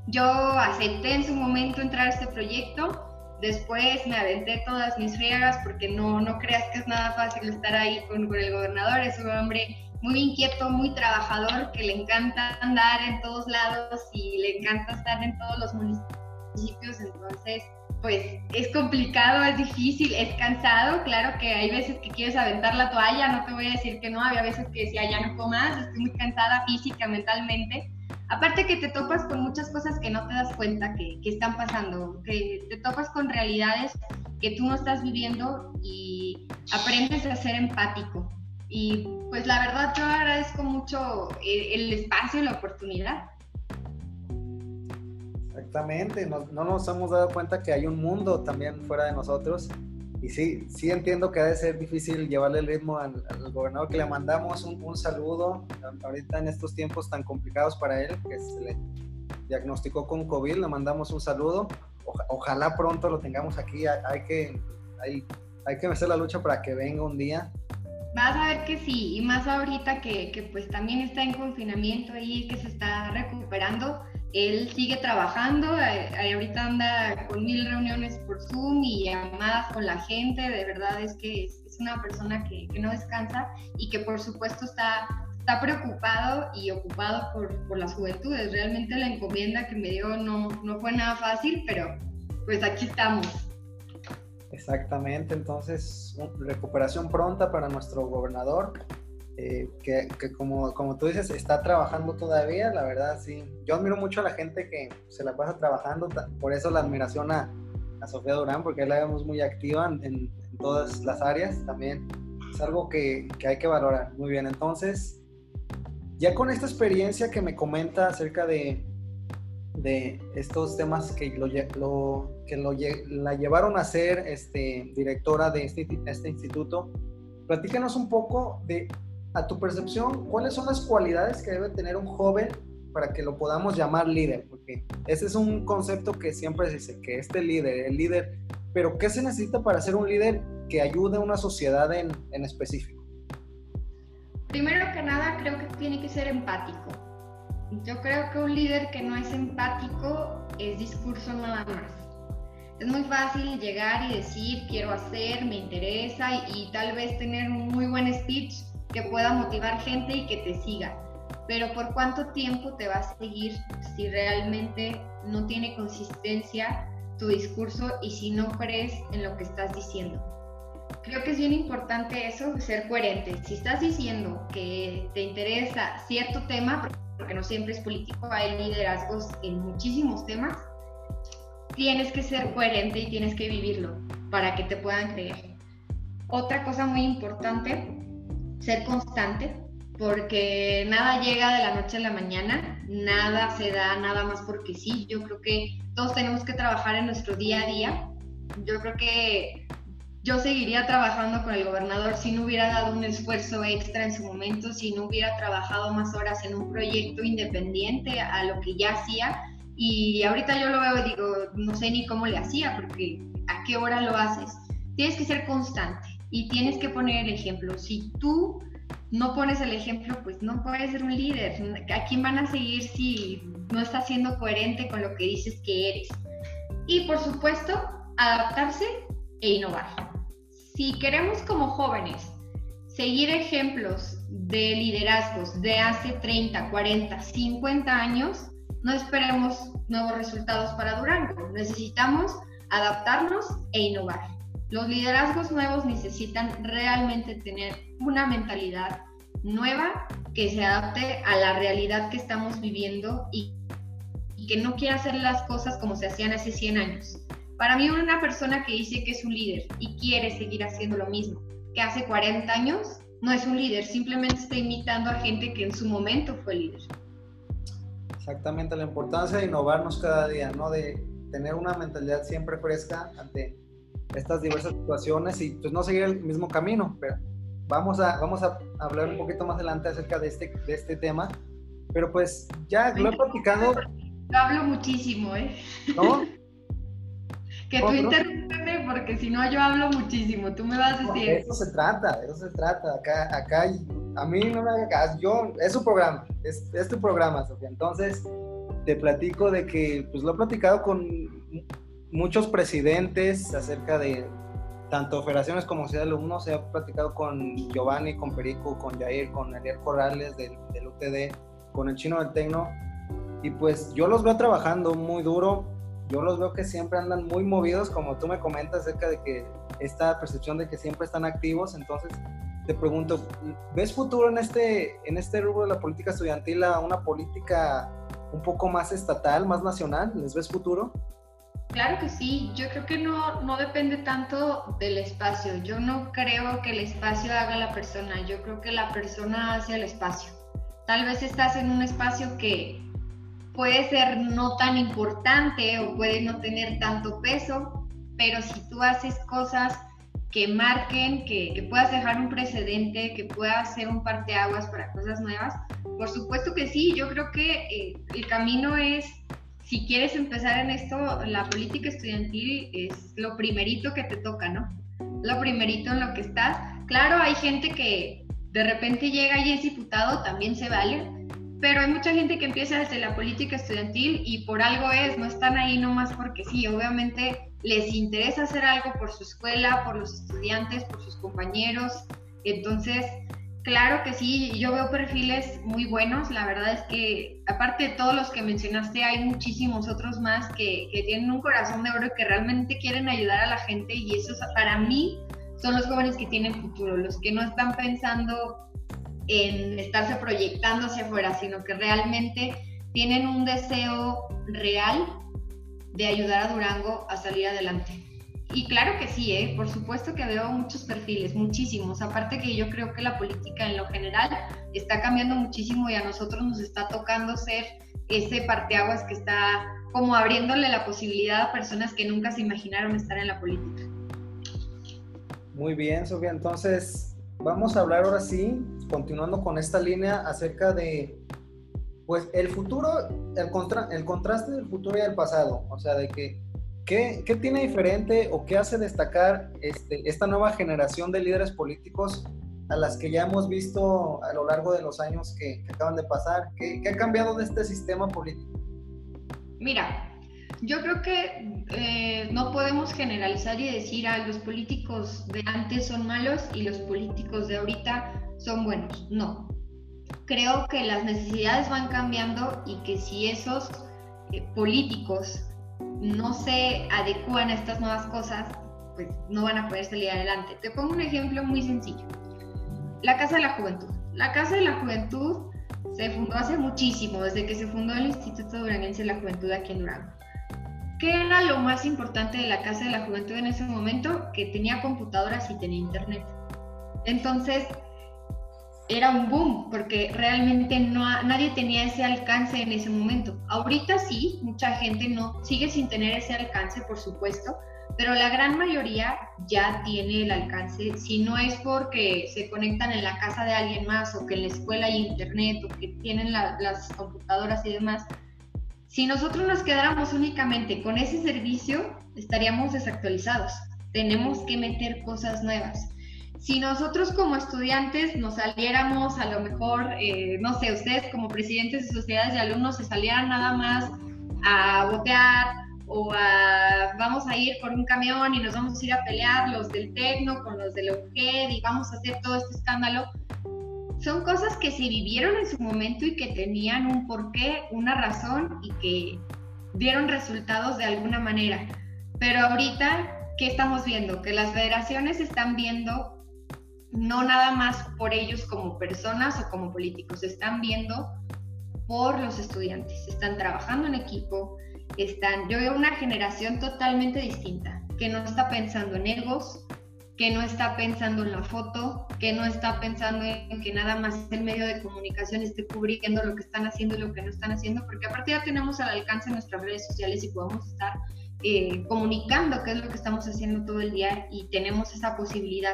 Yo acepté en su momento entrar a este proyecto, después me aventé todas mis friegas porque no, no creas que es nada fácil estar ahí con, con el gobernador, es un hombre muy inquieto, muy trabajador, que le encanta andar en todos lados y le encanta estar en todos los municipios, entonces pues es complicado, es difícil, es cansado, claro que hay veces que quieres aventar la toalla, no te voy a decir que no, había veces que decía ya no puedo más, estoy muy cansada física, mentalmente, aparte que te topas con muchas cosas que no te das cuenta que, están pasando, que te topas con realidades que tú no estás viviendo y aprendes a ser empático, y pues la verdad yo agradezco mucho eh, el, espacio y la oportunidad. Exactamente, no, no, nos hemos dado cuenta que hay un mundo también fuera de nosotros. Y sí, sí entiendo que ha de ser difícil llevarle el ritmo al, gobernador, que le mandamos un, un, saludo ahorita en estos tiempos tan complicados para él, que se le diagnosticó con COVID, le mandamos un saludo. ojalá pronto lo tengamos aquí, hay, que, hay, hay que hacer la lucha para que venga un día Vas a ver que sí, y más ahorita que, que, pues también está en confinamiento ahí, que se está recuperando, él sigue trabajando, ahorita anda con mil reuniones por Zoom y llamadas con la gente, de verdad es que es, una persona que, que, no descansa y que por supuesto está, está preocupado y ocupado por, por las juventudes. Realmente la encomienda que me dio no, no fue nada fácil, pero pues aquí estamos. Exactamente, entonces recuperación pronta para nuestro gobernador, eh, que, como, como tú dices, está trabajando todavía, la verdad, sí. Yo admiro mucho a la gente que se la pasa trabajando, por eso la admiración a, a Sofía Durán, porque la vemos muy activa en, en, todas las áreas también. Es algo que, que hay que valorar. Muy bien, entonces, ya con esta experiencia que me comenta acerca de, de estos temas que, lo, que lo, la llevaron a ser este, directora de este, este, instituto. Platícanos un poco de, a tu percepción, cuáles son las cualidades que debe tener un joven para que lo podamos llamar líder, porque ese es un concepto que siempre se dice, que este líder, el líder, pero ¿qué se necesita para ser un líder que ayude a una sociedad en, en específico? Primero que nada, creo que tiene que ser empático yo creo que un líder que no es empático es discurso nada más. Es muy fácil llegar y decir, quiero hacer, me interesa y, tal vez tener un muy buen speech que pueda motivar gente y que te siga. Pero ¿por cuánto tiempo te va a seguir si realmente no tiene consistencia tu discurso y si no crees en lo que estás diciendo? Creo que es bien importante eso, ser coherente. Si estás diciendo que te interesa cierto tema, porque no siempre es político, hay liderazgos en muchísimos temas, tienes que ser coherente y tienes que vivirlo para que te puedan creer. Otra cosa muy importante, ser constante, porque nada llega de la noche a la mañana, nada se da nada más porque sí. Yo creo que todos tenemos que trabajar en nuestro día a día. Yo creo que yo seguiría trabajando con el gobernador si no hubiera dado un esfuerzo extra en su momento, si no hubiera trabajado más horas en un proyecto independiente a lo que ya hacía. Y ahorita yo lo veo y digo, no sé ni cómo le hacía, porque a qué hora lo haces. Tienes que ser constante y tienes que poner el ejemplo. Si tú no pones el ejemplo, pues no puedes ser un líder. ¿A quién van a seguir si no estás siendo coherente con lo que dices que eres? Y por supuesto, adaptarse e innovar si queremos como jóvenes seguir ejemplos de liderazgos de hace 30, 40, 50 años, no esperemos nuevos resultados para Durango. Necesitamos adaptarnos e innovar. Los liderazgos nuevos necesitan realmente tener una mentalidad nueva que se adapte a la realidad que estamos viviendo y, que no quiera hacer las cosas como se hacían hace 100 años. Para mí una persona que dice que es un líder y quiere seguir haciendo lo mismo que hace 40 años, no es un líder, simplemente está imitando a gente que en su momento fue líder. Exactamente, la importancia de innovarnos cada día, ¿no? De tener una mentalidad siempre fresca ante estas diversas situaciones y pues no seguir el mismo camino, pero vamos a, vamos a hablar un poquito más adelante acerca de este, de este tema. Pero pues ya lo he platicado. Yo hablo muchísimo, ¿eh? ¿No? que tú interrúmpeme porque si no yo hablo muchísimo. Tú me vas a decir. eso se trata, eso se trata. Acá, acá, a mí no me haga caso. Yo, es su programa, es, es tu programa, Sofía. Entonces, te platico de que, pues lo he platicado con muchos presidentes acerca de tanto federaciones como ciudad de alumnos. He platicado con Giovanni, con Perico, con Jair, con Ariel Corrales del, del UTD, con el chino del Tecno. Y pues yo los veo trabajando muy duro. Yo los veo que siempre andan muy movidos, como tú me comentas acerca de que esta percepción de que siempre están activos. Entonces, te pregunto, ¿ves futuro en este, en este rubro de la política estudiantil a una política un poco más estatal, más nacional? ¿Les ves futuro? Claro que sí, yo creo que no, no depende tanto del espacio. Yo no creo que el espacio haga la persona, yo creo que la persona hace el espacio. Tal vez estás en un espacio que puede ser no tan importante o puede no tener tanto peso, pero si tú haces cosas que marquen, que, que puedas dejar un precedente, que puedas ser un parteaguas para cosas nuevas, por supuesto que sí, yo creo que eh, el camino es, si quieres empezar en esto, la política estudiantil es lo primerito que te toca, ¿no? Lo primerito en lo que estás. Claro, hay gente que de repente llega y es diputado, también se vale, pero hay mucha gente que empieza desde la política estudiantil y por algo es, no están ahí nomás porque sí, obviamente les interesa hacer algo por su escuela, por los estudiantes, por sus compañeros. Entonces, claro que sí, yo veo perfiles muy buenos. La verdad es que, aparte de todos los que mencionaste, hay muchísimos otros más que, que tienen un corazón de oro y que realmente quieren ayudar a la gente. Y eso para mí son los jóvenes que tienen futuro, los que no están pensando en estarse proyectando hacia afuera, sino que realmente tienen un deseo real de ayudar a Durango a salir adelante. Y claro que sí, ¿eh? por supuesto que veo muchos perfiles, muchísimos. Aparte que yo creo que la política en lo general está cambiando muchísimo y a nosotros nos está tocando ser ese parteaguas que está como abriéndole la posibilidad a personas que nunca se imaginaron estar en la política. Muy bien, Sofía. Entonces, vamos a hablar ahora sí, continuando con esta línea, acerca de pues el futuro, el, contra, el contraste del futuro y del pasado, o sea, de que, ¿qué, ¿qué, tiene diferente o qué hace destacar este, esta nueva generación de líderes políticos a las que ya hemos visto a lo largo de los años que, acaban de pasar? ¿Qué, ¿Qué, ha cambiado de este sistema político? Mira, yo creo que eh, no podemos generalizar y decir a ah, los políticos de antes son malos y los políticos de ahorita son buenos. No, creo que las necesidades van cambiando y que si esos eh, políticos no se adecúan a estas nuevas cosas, pues no van a poder salir adelante. Te pongo un ejemplo muy sencillo. La Casa de la Juventud. La Casa de la Juventud se fundó hace muchísimo, desde que se fundó el Instituto Duranguense de la Juventud aquí en Durango. ¿Qué era lo más importante de la Casa de la Juventud en ese momento? Que tenía computadoras y tenía internet. Entonces, era un boom, porque realmente no, nadie tenía ese alcance en ese momento. Ahorita sí, mucha gente no sigue sin tener ese alcance, por supuesto, pero la gran mayoría ya tiene el alcance, si no es porque se conectan en la casa de alguien más o que en la escuela hay internet o que tienen las computadoras y demás. Si nosotros nos quedáramos únicamente con ese servicio, estaríamos desactualizados. Tenemos que meter cosas nuevas si nosotros como estudiantes nos saliéramos, a lo mejor, eh, no sé, ustedes como presidentes de sociedades de alumnos se salieran nada más a botear o a vamos a ir por un camión y nos vamos a ir a pelear los del Tecno con los del UGED y vamos a hacer todo este escándalo, son cosas que se vivieron en su momento y que tenían un porqué, una razón y que dieron resultados de alguna manera. Pero ahorita, ¿qué estamos viendo? Que las federaciones están viendo no nada más por ellos como personas o como políticos, están viendo por los estudiantes, están trabajando en equipo, están, yo veo una generación totalmente distinta, que no está pensando en egos, que no está pensando en la foto, que no está pensando en que nada más el medio de comunicación esté cubriendo lo que están haciendo y lo que no están haciendo, porque aparte ya tenemos al alcance nuestras redes sociales y podemos estar eh, comunicando qué es lo que estamos haciendo todo el día y tenemos esa posibilidad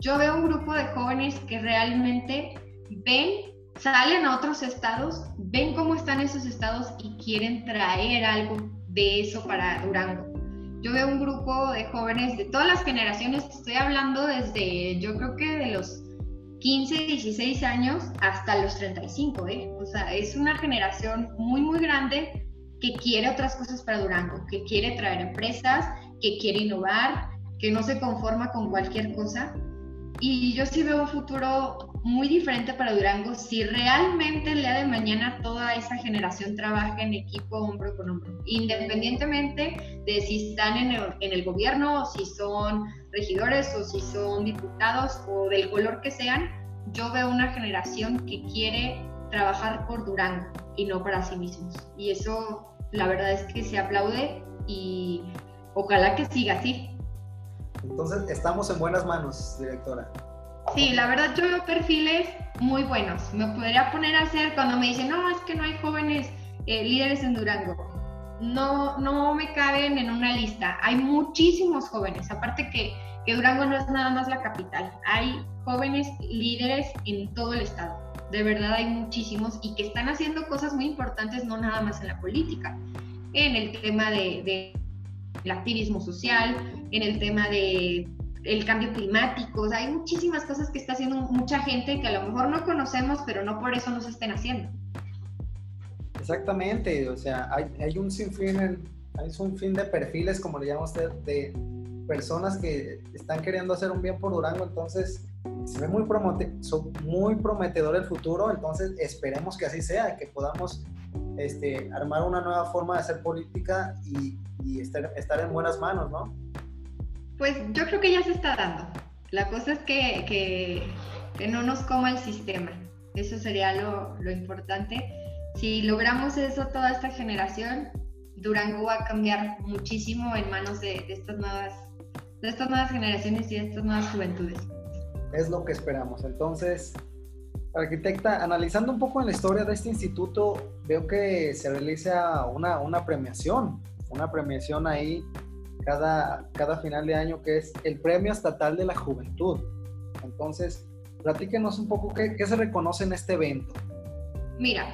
Yo veo un grupo de jóvenes que realmente ven, salen a otros estados, ven cómo están esos estados y quieren traer algo de eso para Durango. Yo veo un grupo de jóvenes de todas las generaciones, estoy hablando desde, yo creo que de los 15, 16 años hasta los 35, ¿eh? O sea, es una generación muy, muy grande que quiere otras cosas para Durango, que quiere traer empresas, que quiere innovar, que no se conforma con cualquier cosa. Y yo sí veo un futuro muy diferente para Durango si realmente el día de mañana toda esa generación trabaja en equipo hombro con hombro, independientemente de si están en el, en el gobierno, o si son regidores o si son diputados o del color que sean, yo veo una generación que quiere trabajar por Durango y no para sí mismos. Y eso la verdad es que se aplaude y ojalá que siga así. Entonces, estamos en buenas manos, directora. Sí, la verdad yo veo perfiles muy buenos. Me podría poner a hacer cuando me dicen, no, es que no hay jóvenes eh, líderes en Durango. No, no me caben en una lista. Hay muchísimos jóvenes. Aparte que, que Durango no es nada más la capital. Hay jóvenes líderes en todo el estado. De verdad hay muchísimos y que están haciendo cosas muy importantes, no nada más en la política, en el tema de, de el activismo social, en el tema de el cambio climático, hay muchísimas cosas que está haciendo mucha gente que a lo mejor no conocemos, pero no por eso nos estén haciendo. Exactamente, o sea, hay, un sinfín, hay un fin de perfiles, como le llama usted, de personas que están queriendo hacer un bien por Durango, entonces se ve muy, muy prometedor el futuro, entonces esperemos que así sea, que podamos este, armar una nueva forma de hacer política y, y estar, estar en buenas manos, ¿no? Pues yo creo que ya se está dando. La cosa es que, que, no nos coma el sistema. Eso sería lo, lo, importante. Si logramos eso toda esta generación, Durango va a cambiar muchísimo en manos de, de, estas, nuevas, de estas nuevas generaciones y de estas nuevas juventudes. Es lo que esperamos. Entonces, arquitecta, analizando un poco en la historia de este instituto, veo que se realiza una, una premiación, una premiación ahí cada, cada final de año, que es el Premio Estatal de la Juventud. Entonces, platíquenos un poco qué, qué se reconoce en este evento. Mira,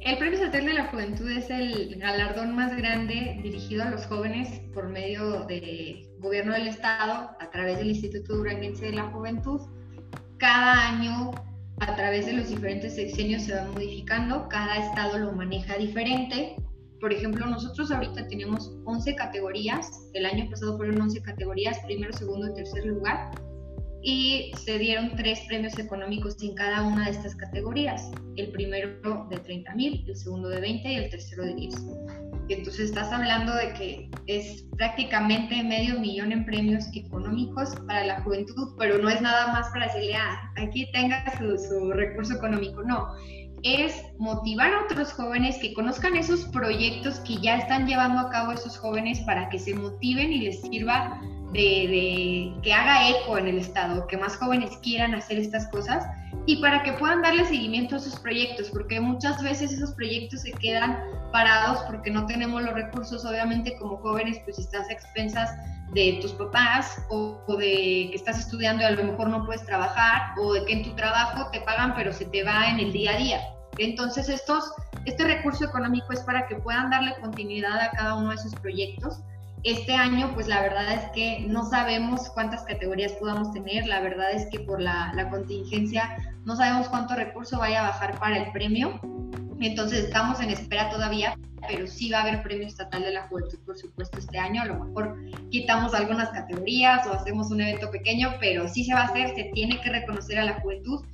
el Premio Estatal de la Juventud es el galardón más grande dirigido a los jóvenes por medio del gobierno del Estado a través del Instituto Duranguense de la Juventud. Cada año, a través de los diferentes sexenios, se va modificando, cada estado lo maneja diferente por ejemplo, nosotros ahorita tenemos 11 categorías, el año pasado fueron 11 categorías, primero, segundo y tercer lugar, y se dieron tres premios económicos en cada una de estas categorías, el primero de 30 mil, el segundo de 20 y el tercero de 10. Entonces estás hablando de que es prácticamente medio millón en premios económicos para la juventud, pero no es nada más para decirle, ah, aquí tenga su, su recurso económico, no es motivar a otros jóvenes que conozcan esos proyectos que ya están llevando a cabo esos jóvenes para que se motiven y les sirva de, que haga eco en el Estado, que más jóvenes quieran hacer estas cosas y para que puedan darle seguimiento a esos proyectos, porque muchas veces esos proyectos se quedan parados porque no tenemos los recursos, obviamente como jóvenes pues estás a expensas de tus papás o, o, de que estás estudiando y a lo mejor no puedes trabajar o de que en tu trabajo te pagan pero se te va en el día a día. Entonces, estos, este recurso económico es para que puedan darle continuidad a cada uno de esos proyectos. Este año, pues la verdad es que no sabemos cuántas categorías podamos tener, la verdad es que por la, la contingencia no sabemos cuánto recurso vaya a bajar para el premio, entonces estamos en espera todavía, pero sí va a haber premio estatal de la juventud, por supuesto, este año. A lo mejor quitamos algunas categorías o hacemos un evento pequeño, pero sí se va a hacer, se tiene que reconocer a la juventud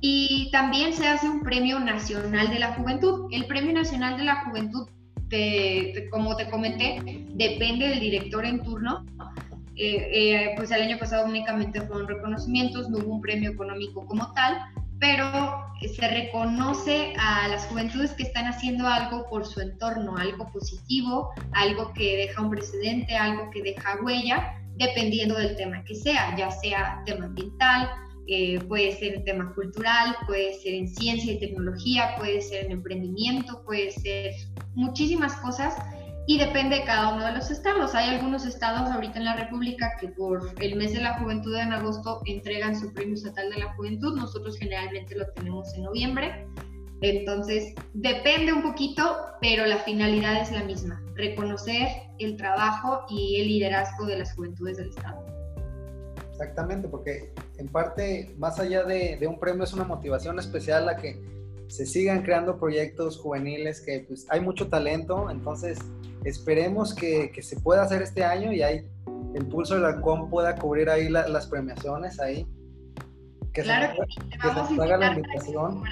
y también se hace un premio nacional de la juventud. El premio nacional de la juventud, como te comenté, depende del director en turno. Eh, eh, pues el año pasado únicamente fueron reconocimientos, no hubo un premio económico como tal, pero se reconoce a las juventudes que están haciendo algo por su entorno, algo positivo, algo que deja un precedente, algo que deja huella, dependiendo del tema que sea, ya sea tema ambiental, eh, puede ser en tema cultural, puede ser en ciencia y tecnología, puede ser en emprendimiento, puede ser muchísimas cosas y depende de cada uno de los estados. Hay algunos estados ahorita en la República que por el mes de la juventud en agosto entregan su premio estatal de la juventud. Nosotros generalmente lo tenemos en noviembre. Entonces, depende un poquito, pero la finalidad es la misma, reconocer el trabajo y el liderazgo de las juventudes del Estado. Exactamente, porque en parte, más allá de, de un premio, es una motivación especial a que se sigan creando proyectos juveniles, que pues hay mucho talento, entonces esperemos que, que se pueda hacer este año y ahí el pulso de la COM pueda cubrir ahí las premiaciones ahí. Que claro, se, que se nos haga la invitación.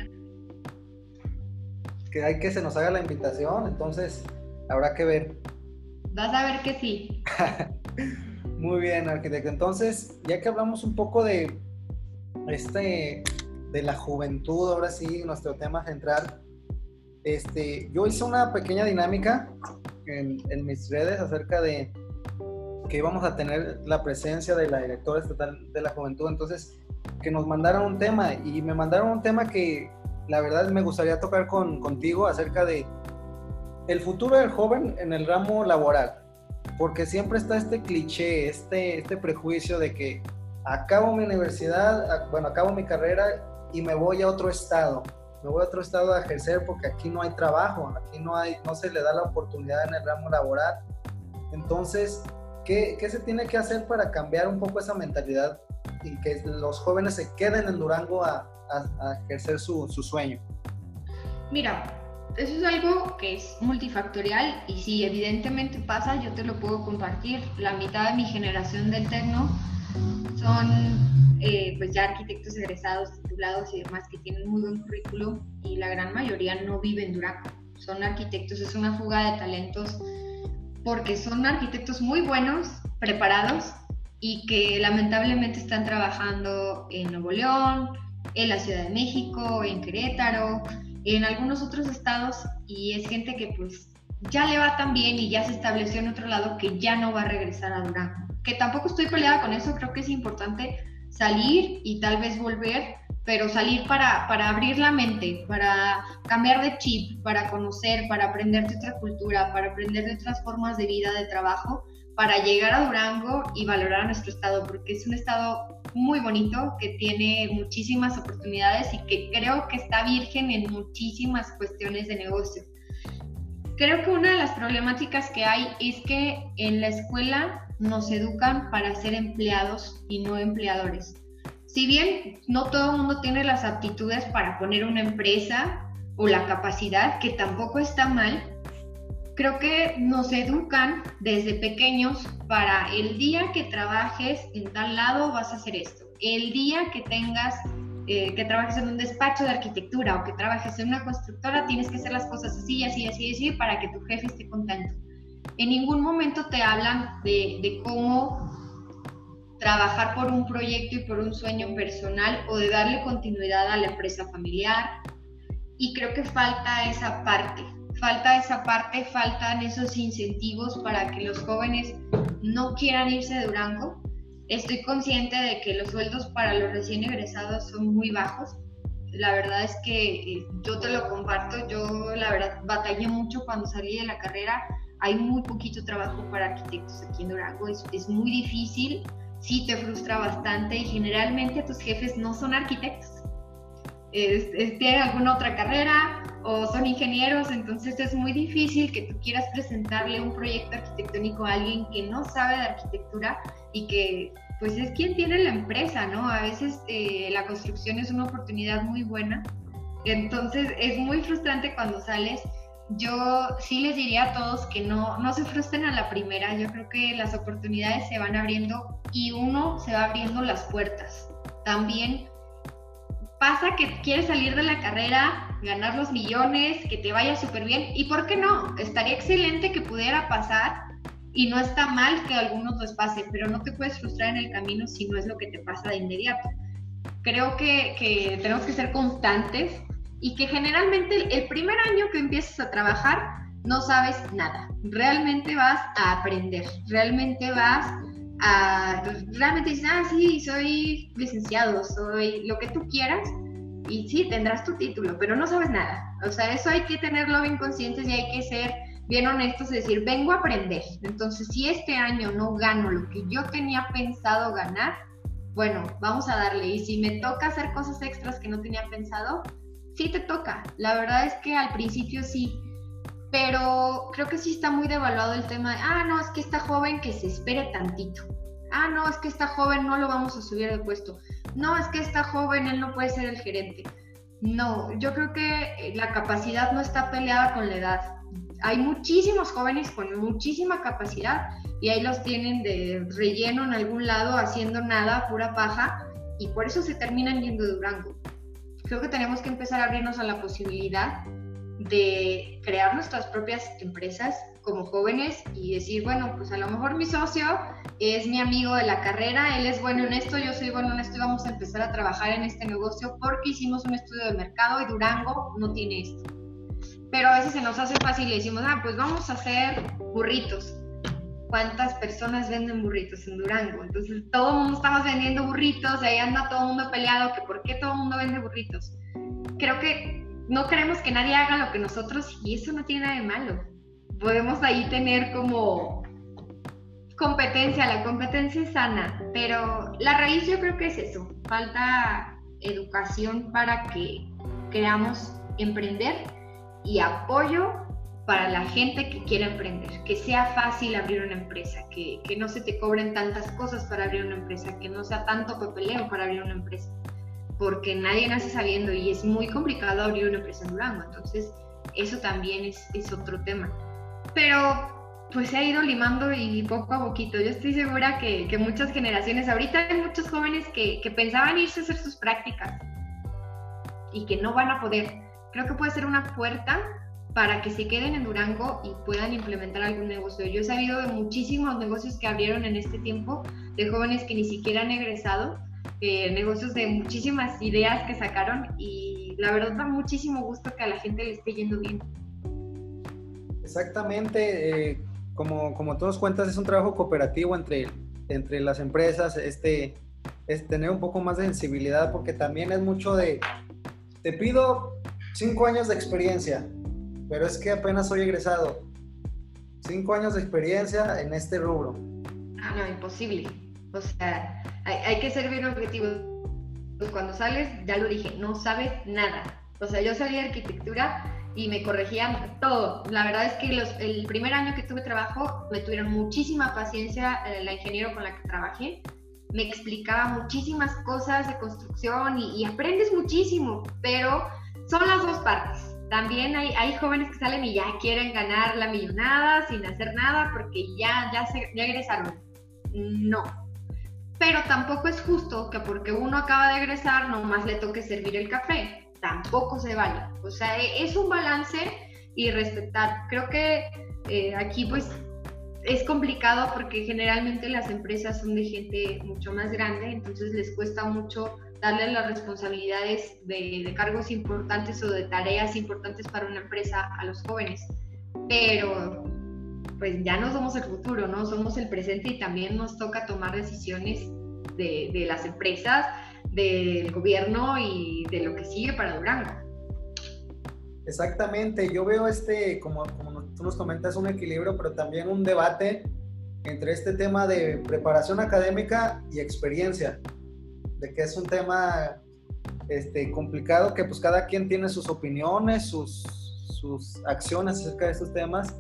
Que hay que se nos haga la invitación, entonces habrá que ver. Vas a ver que sí. Muy bien, arquitecto. Entonces, ya que hablamos un poco de este de la juventud, ahora sí, nuestro tema central. Este, yo hice una pequeña dinámica en, en mis redes acerca de que íbamos a tener la presencia de la directora estatal de la juventud, entonces que nos mandaron un tema y me mandaron un tema que la verdad me gustaría tocar con, contigo acerca de el futuro del joven en el ramo laboral, porque siempre está este cliché, este, este prejuicio de que acabo mi universidad, bueno, acabo mi carrera y me voy a otro estado. Me voy a otro estado a ejercer porque aquí no hay trabajo, aquí no, hay, no se le da la oportunidad en el ramo laboral. Entonces, ¿qué, qué se tiene que hacer para cambiar un poco esa mentalidad y que los jóvenes se queden en Durango a, a, ejercer su, su sueño? Mira, eso es algo que es multifactorial y si evidentemente pasa, yo te lo puedo compartir. La mitad de mi generación del Tecno son eh, pues ya arquitectos egresados, titulados y demás que tienen muy buen currículum y la gran mayoría no viven en Durango. Son arquitectos, es una fuga de talentos porque son arquitectos muy buenos, preparados y que lamentablemente están trabajando en Nuevo León, en la Ciudad de México, en Querétaro, en algunos otros estados y es gente que pues ya le va tan bien y ya se estableció en otro lado que ya no va a regresar a Durango. Que tampoco estoy peleada con eso, creo que es importante salir y tal vez volver, pero salir para, para abrir la mente, para cambiar de chip, para conocer, para aprender de otra cultura, para aprender de otras formas de vida, de trabajo, para llegar a Durango y valorar a nuestro estado, porque es un estado muy bonito, que tiene muchísimas oportunidades y que creo que está virgen en muchísimas cuestiones de negocio. Creo que una de las problemáticas que hay es que en la escuela nos educan para ser empleados y no empleadores. Si bien no todo el mundo tiene las aptitudes para poner una empresa o la capacidad, que tampoco está mal, creo que nos educan desde pequeños para el día que trabajes en tal lado vas a hacer esto. El día que tengas, eh, que trabajes en un despacho de arquitectura o que trabajes en una constructora, tienes que hacer las cosas así, así, así, así, para que tu jefe esté contento en ningún momento te hablan de, cómo trabajar por un proyecto y por un sueño personal o de darle continuidad a la empresa familiar. Y creo que falta esa parte, falta esa parte, faltan esos incentivos para que los jóvenes no quieran irse de Durango. Estoy consciente de que los sueldos para los recién egresados son muy bajos. La verdad es que eh, yo te lo comparto, yo la verdad batallé mucho cuando salí de la carrera hay muy poquito trabajo para arquitectos aquí en Durango, es, es muy difícil, sí te frustra bastante y generalmente tus jefes no son arquitectos, tienen alguna otra carrera o son ingenieros, entonces es muy difícil que tú quieras presentarle un proyecto arquitectónico a alguien que no sabe de arquitectura y que pues es quien tiene la empresa, ¿no? A veces eh, la construcción es una oportunidad muy buena, entonces es muy frustrante cuando sales yo sí les diría a todos que no, no se frustren a la primera. Yo creo que las oportunidades se van abriendo y uno se va abriendo las puertas. También pasa que quieres salir de la carrera, ganar los millones, que te vaya súper bien. ¿Y por qué no? Estaría excelente que pudiera pasar y no está mal que algunos les pase, pero no te puedes frustrar en el camino si no es lo que te pasa de inmediato. Creo que, que tenemos que ser constantes y que generalmente el primer año que empiezas a trabajar no sabes nada. Realmente vas a aprender, realmente vas a, realmente dices, ah, sí, soy licenciado, soy lo que tú quieras y sí, tendrás tu título, pero no sabes nada. O sea, eso hay que tenerlo bien conscientes y hay que ser bien honestos y decir, vengo a aprender. Entonces, si este año no gano lo que yo tenía pensado ganar, bueno, vamos a darle. Y si me toca hacer cosas extras que no tenía pensado, sí te toca. La verdad es que al principio sí. Pero creo que sí está muy devaluado el tema de, ah, no, es que está joven que se espere tantito. Ah, no, es que está joven no lo vamos a subir de puesto. No, es que está joven él no puede ser el gerente. No, yo creo que la capacidad no está peleada con la edad. Hay muchísimos jóvenes con muchísima capacidad y ahí los tienen de relleno en algún lado haciendo nada, pura paja, y por eso se terminan yendo de Durango. Creo que tenemos que empezar a abrirnos a la posibilidad de crear nuestras propias empresas como jóvenes y decir, bueno, pues a lo mejor mi socio es mi amigo de la carrera, él es bueno en esto, yo soy bueno en esto y vamos a empezar a trabajar en este negocio porque hicimos un estudio de mercado y Durango no tiene esto. Pero a veces se nos hace fácil y decimos, ah, pues vamos a hacer burritos cuántas personas venden burritos en Durango. Entonces, todo el mundo estamos vendiendo burritos, y ahí anda todo el mundo peleado, que por qué todo el mundo vende burritos. Creo que no queremos que nadie haga lo que nosotros y eso no tiene nada de malo. Podemos ahí tener como competencia, la competencia es sana, pero la raíz yo creo que es eso, falta educación para que queramos emprender y apoyo para la gente que quiere emprender, que sea fácil abrir una empresa, que, que, no se te cobren tantas cosas para abrir una empresa, que no sea tanto papeleo para abrir una empresa, porque nadie nace sabiendo y es muy complicado abrir una empresa en Durango, entonces eso también es, es otro tema. Pero pues se ha ido limando y poco a poquito. Yo estoy segura que, que muchas generaciones, ahorita hay muchos jóvenes que, que pensaban irse a hacer sus prácticas y que no van a poder. Creo que puede ser una puerta para que se queden en Durango y puedan implementar algún negocio. Yo he sabido de muchísimos negocios que abrieron en este tiempo, de jóvenes que ni siquiera han egresado, eh, negocios de muchísimas ideas que sacaron y la verdad da muchísimo gusto que a la gente le esté yendo bien. Exactamente, eh, como, como todos cuentas, es un trabajo cooperativo entre, entre las empresas, este, es tener un poco más de sensibilidad porque también es mucho de, te pido cinco años de experiencia, pero es que apenas soy egresado. Cinco años de experiencia en este rubro. Ah, no, imposible. O sea, hay, que ser bien objetivo. Pues cuando sales, ya lo dije, no sabes nada. O sea, yo salí de arquitectura y me corregían todo. La verdad es que los, el primer año que tuve trabajo me tuvieron muchísima paciencia eh, la ingeniero con la que trabajé. Me explicaba muchísimas cosas de construcción y, y aprendes muchísimo, pero son las dos partes también hay, hay, jóvenes que salen y ya quieren ganar la millonada sin hacer nada porque ya, ya, se, ya egresaron. No. Pero tampoco es justo que porque uno acaba de egresar nomás le toque servir el café. Tampoco se vale. O sea, e, es un balance y respetar. Creo que eh, aquí pues es complicado porque generalmente las empresas son de gente mucho más grande, entonces les cuesta mucho darle las responsabilidades de, cargos importantes o de tareas importantes para una empresa a los jóvenes. Pero pues ya no somos el futuro, ¿no? Somos el presente y también nos toca tomar decisiones de, las empresas, del gobierno y de lo que sigue para Durango. Exactamente, yo veo este, como, tú nos comentas, un equilibrio, pero también un debate entre este tema de preparación académica y experiencia de que es un tema este, complicado, que pues cada quien tiene sus opiniones, sus acciones acerca de estos temas.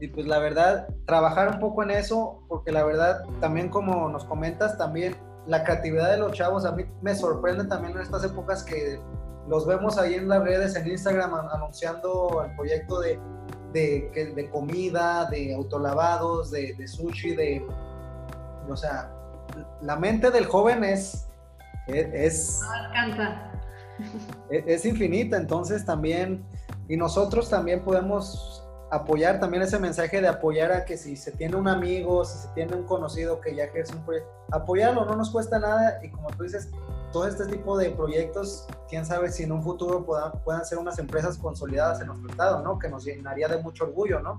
Y pues la verdad, trabajar un poco en eso, porque la verdad, también como nos comentas, también la creatividad de los chavos, a mí me sorprende también en estas épocas que los vemos ahí en las redes, en Instagram, anunciando el proyecto de, de, de comida, de autolavados, de, de sushi, de... O sea, la mente del joven es, es, es, infinita, entonces también, y nosotros también podemos apoyar también ese mensaje de apoyar a que si se tiene un amigo, si se tiene un conocido que ya ejerce un proyecto, apoyarlo, no nos cuesta nada y como tú dices, todo este tipo de proyectos, quién sabe si en un futuro puedan, puedan ser unas empresas consolidadas en nuestro estado, ¿no? Que nos llenaría de mucho orgullo, ¿no?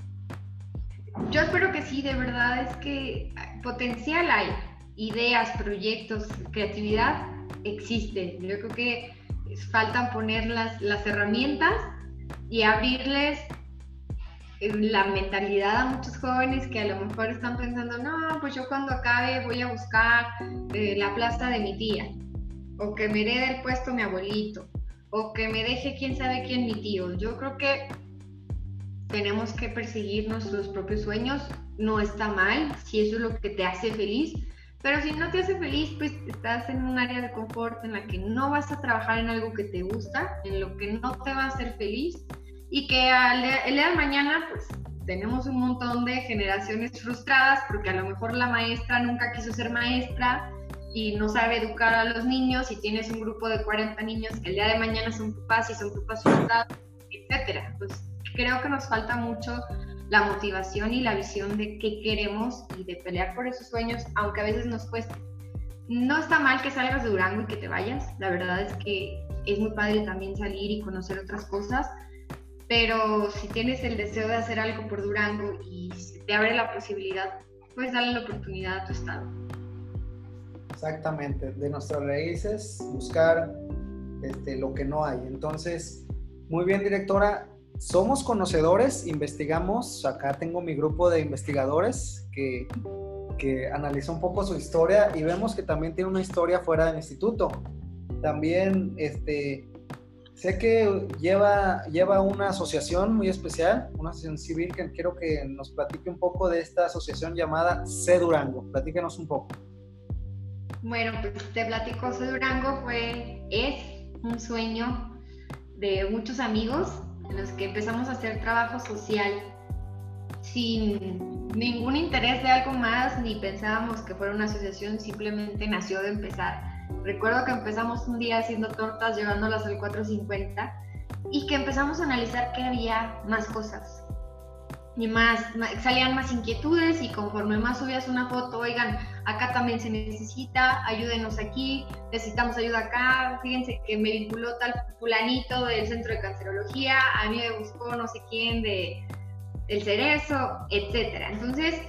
Yo espero que sí, de verdad es que potencial hay, ideas, proyectos, creatividad, existe. Yo creo que faltan poner las, las herramientas y abrirles la mentalidad a muchos jóvenes que a lo mejor están pensando, no, pues yo cuando acabe voy a buscar eh, la plaza de mi tía, o que me herede el puesto mi abuelito, o que me deje quién sabe quién mi tío. Yo creo que tenemos que perseguir nuestros propios sueños, no está mal, si eso es lo que te hace feliz, pero si no te hace feliz, pues estás en un área de confort en la que no vas a trabajar en algo que te gusta, en lo que no te va a hacer feliz y que al, el día de mañana, pues tenemos un montón de generaciones frustradas porque a lo mejor la maestra nunca quiso ser maestra y no sabe educar a los niños y tienes un grupo de 40 niños que el día de mañana son papás y son papás frustrados, etcétera. Pues creo que nos falta mucho la motivación y la visión de qué queremos y de pelear por esos sueños, aunque a veces nos cueste. No está mal que salgas de Durango y que te vayas, la verdad es que es muy padre también salir y conocer otras cosas, pero si tienes el deseo de hacer algo por Durango y te abre la posibilidad, pues dale la oportunidad a tu estado. Exactamente, de nuestras raíces, buscar este, lo que no hay. Entonces, muy bien, directora, somos conocedores, investigamos, acá tengo mi grupo de investigadores que, que analizó un poco su historia y vemos que también tiene una historia fuera del instituto. También este, sé que lleva, lleva una asociación muy especial, una asociación civil que quiero que nos platique un poco de esta asociación llamada C Durango. Platíquenos un poco. Bueno, pues te platico, C Durango fue, es un sueño de muchos amigos en los que empezamos a hacer trabajo social sin ningún interés de algo más, ni pensábamos que fuera una asociación, simplemente nació de empezar. Recuerdo que empezamos un día haciendo tortas, llevándolas al 450, y que empezamos a analizar que había más cosas, y más, salían más inquietudes y conforme más subías una foto, oigan, acá también se necesita, ayúdenos aquí, necesitamos ayuda acá, fíjense que me vinculó tal fulanito del centro de cancerología, a mí me buscó no sé quién de el cerezo, etcétera. Entonces,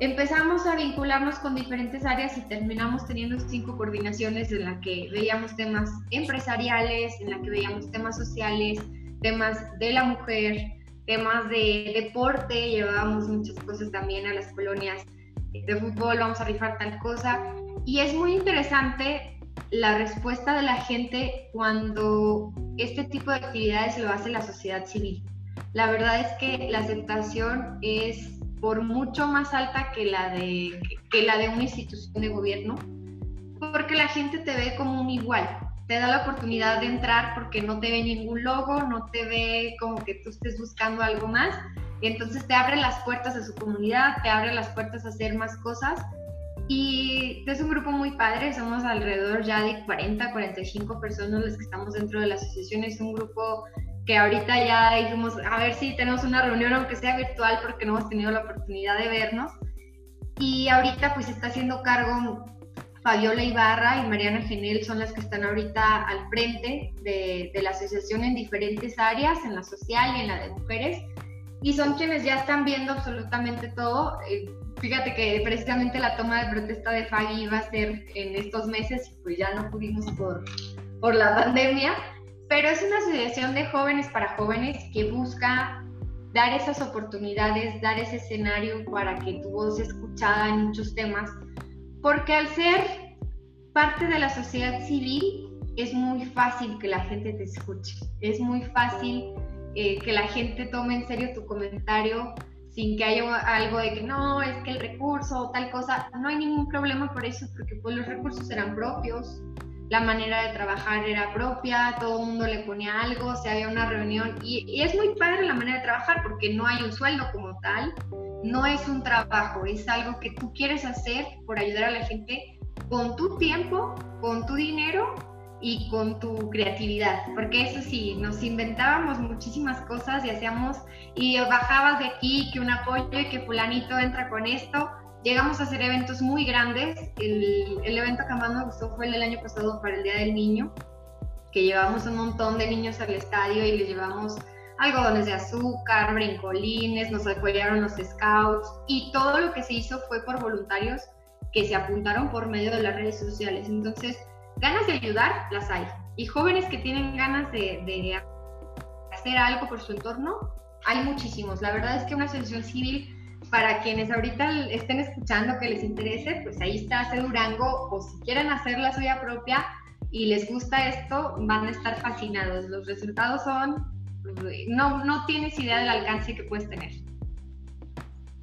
empezamos a vincularnos con diferentes áreas y terminamos teniendo cinco coordinaciones en la que veíamos temas empresariales, en la que veíamos temas sociales, temas de la mujer, temas de deporte, llevábamos muchas cosas también a las colonias de fútbol, vamos a rifar tal cosa. Y es muy interesante la respuesta de la gente cuando este tipo de actividades lo hace la sociedad civil. La verdad es que la aceptación es por mucho más alta que la de, que la de una institución de gobierno, porque la gente te ve como un igual te da la oportunidad de entrar porque no te ve ningún logo, no te ve como que tú estés buscando algo más. Y entonces te abre las puertas a su comunidad, te abre las puertas a hacer más cosas. Y es un grupo muy padre, somos alrededor ya de 40, 45 personas las que estamos dentro de la asociación. Es un grupo que ahorita ya dijimos, a ver si tenemos una reunión, aunque sea virtual, porque no hemos tenido la oportunidad de vernos. Y ahorita pues está haciendo cargo Fabiola Ibarra y Mariana Genel son las que están ahorita al frente de, la asociación en diferentes áreas, en la social y en la de mujeres, y son quienes ya están viendo absolutamente todo. Eh, fíjate que precisamente la toma de protesta de Fagi iba a ser en estos meses, pues ya no pudimos por, por la pandemia, pero es una asociación de jóvenes para jóvenes que busca dar esas oportunidades, dar ese escenario para que tu voz sea escuchada en muchos temas porque al ser parte de la sociedad civil es muy fácil que la gente te escuche, es muy fácil eh, que la gente tome en serio tu comentario sin que haya algo de que no, es que el recurso o tal cosa, no hay ningún problema por eso, porque pues los recursos eran propios, la manera de trabajar era propia, todo el mundo le ponía algo, se había una reunión y, y, es muy padre la manera de trabajar porque no hay un sueldo como tal, no es un trabajo, es algo que tú quieres hacer por ayudar a la gente con tu tiempo, con tu dinero y con tu creatividad, porque eso sí, nos inventábamos muchísimas cosas y hacíamos, y bajabas de aquí, que un apoyo y que fulanito entra con esto, llegamos a hacer eventos muy grandes, el, el evento que más me gustó fue el del año pasado para el Día del Niño, que llevamos un montón de niños al estadio y les llevamos algodones de azúcar, brincolines, nos apoyaron los scouts y todo lo que se hizo fue por voluntarios que se apuntaron por medio de las redes sociales. Entonces, ganas de ayudar las hay. Y jóvenes que tienen ganas de, hacer algo por su entorno, hay muchísimos. La verdad es que una asociación civil, para quienes ahorita estén escuchando que les interese, pues ahí está hace Durango, o si quieren hacer la suya propia y les gusta esto, van a estar fascinados. Los resultados son, no, no tienes idea del alcance que puedes tener.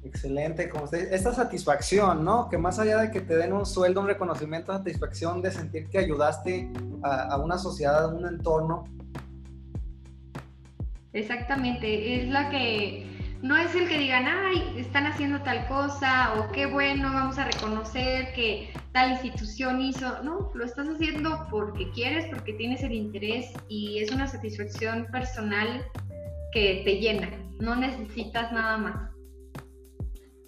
Excelente, como usted, esta satisfacción, ¿no? Que más allá de que te den un sueldo, un reconocimiento, satisfacción de sentir que ayudaste a, a una sociedad, a un entorno, Exactamente, es la que no es el que digan, ay, están haciendo tal cosa o qué bueno, vamos a reconocer que tal institución hizo. No, lo estás haciendo porque quieres, porque tienes el interés y es una satisfacción personal que te llena. No necesitas nada más.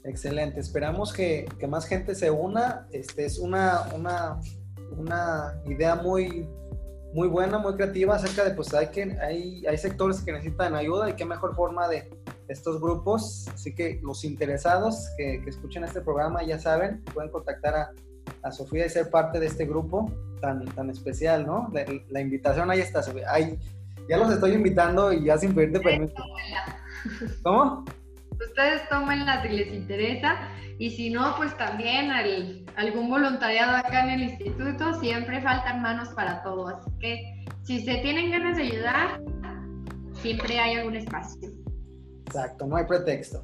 Excelente, esperamos que, más gente se una. Este es una, una, una idea muy muy buena, muy creativa acerca de, pues hay, que, hay, hay sectores que necesitan ayuda y qué mejor forma de estos grupos. Así que los interesados que, escuchen este programa ya saben, pueden contactar a, a, Sofía y ser parte de este grupo tan, tan especial, ¿no? La, invitación ahí está, Sofía. ya los estoy invitando y ya sin pedirte permiso. ¿Cómo? Ustedes tómenla si les interesa y si no, pues también algún voluntariado acá en el instituto, siempre faltan manos para todo. Así que si se tienen ganas de ayudar, siempre hay algún espacio. Exacto, no hay pretexto.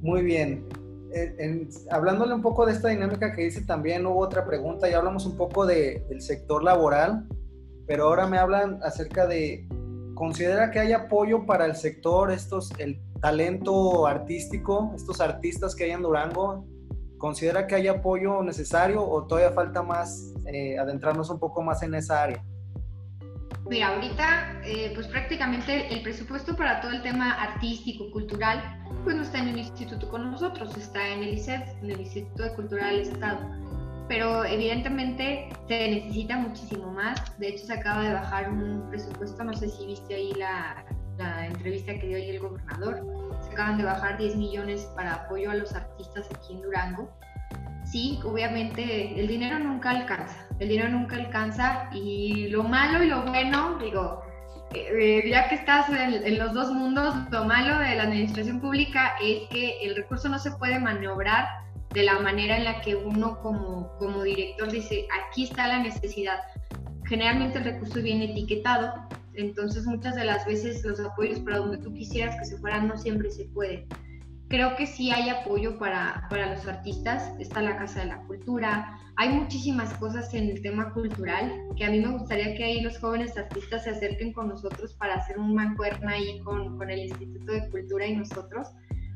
Muy bien. hablándole un poco de esta dinámica que dice también, hubo otra pregunta, ya hablamos un poco de, del sector laboral, pero ahora me hablan acerca de, ¿considera que hay apoyo para el sector, estos, el talento artístico, estos artistas que hay en Durango, ¿Considera que hay apoyo necesario o todavía falta más eh, adentrarnos un poco más en esa área? Mira, ahorita eh, pues prácticamente el presupuesto para todo el tema artístico, cultural, pues no está en el instituto con nosotros, está en el ICED, en el Instituto de Cultura del Estado. Pero evidentemente se necesita muchísimo más. De hecho, se acaba de bajar un presupuesto, no sé si viste ahí la entrevista que dio ahí el gobernador, se acaban de bajar 10 millones para apoyo a los artistas aquí en Durango. Sí, obviamente el dinero nunca alcanza, el dinero nunca alcanza y lo malo y lo bueno, digo, eh, ya que estás en, los dos mundos, lo malo de la administración pública es que el recurso no se puede maniobrar de la manera en la que uno como, como director dice, aquí está la necesidad. Generalmente el recurso viene etiquetado entonces muchas de las veces los apoyos para donde tú quisieras que se fueran no siempre se puede. Creo que sí hay apoyo para, para los artistas, está la Casa de la Cultura, hay muchísimas cosas en el tema cultural que a mí me gustaría que ahí los jóvenes artistas se acerquen con nosotros para hacer un mancuerna ahí con, con el Instituto de Cultura y nosotros.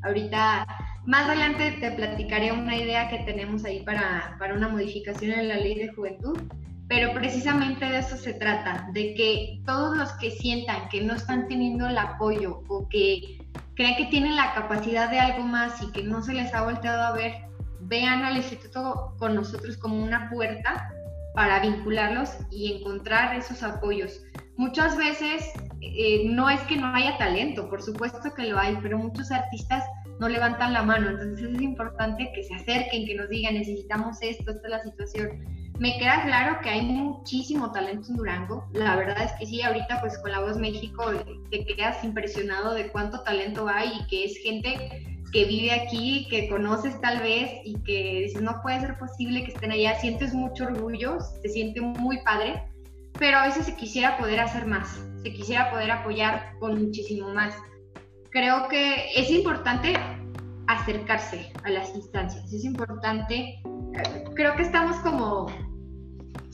Ahorita, más adelante te platicaré una idea que tenemos ahí para, para una modificación en la ley de juventud pero precisamente de eso se trata, de que todos los que sientan que no están teniendo el apoyo o que creen que tienen la capacidad de algo más y que no se les ha volteado a ver, vean al instituto con nosotros como una puerta para vincularlos y encontrar esos apoyos. Muchas veces eh, no es que no haya talento, por supuesto que lo hay, pero muchos artistas no levantan la mano, entonces es importante que se acerquen, que nos digan necesitamos esto, esta es la situación me queda claro que hay muchísimo talento en Durango. La verdad es que sí, ahorita pues con La Voz México te quedas impresionado de cuánto talento hay y que es gente que vive aquí, que conoces tal vez y que dices, no puede ser posible que estén allá. Sientes mucho orgullo, te siente muy padre, pero a veces se quisiera poder hacer más, se quisiera poder apoyar con muchísimo más. Creo que es importante acercarse a las instancias, es importante creo que estamos como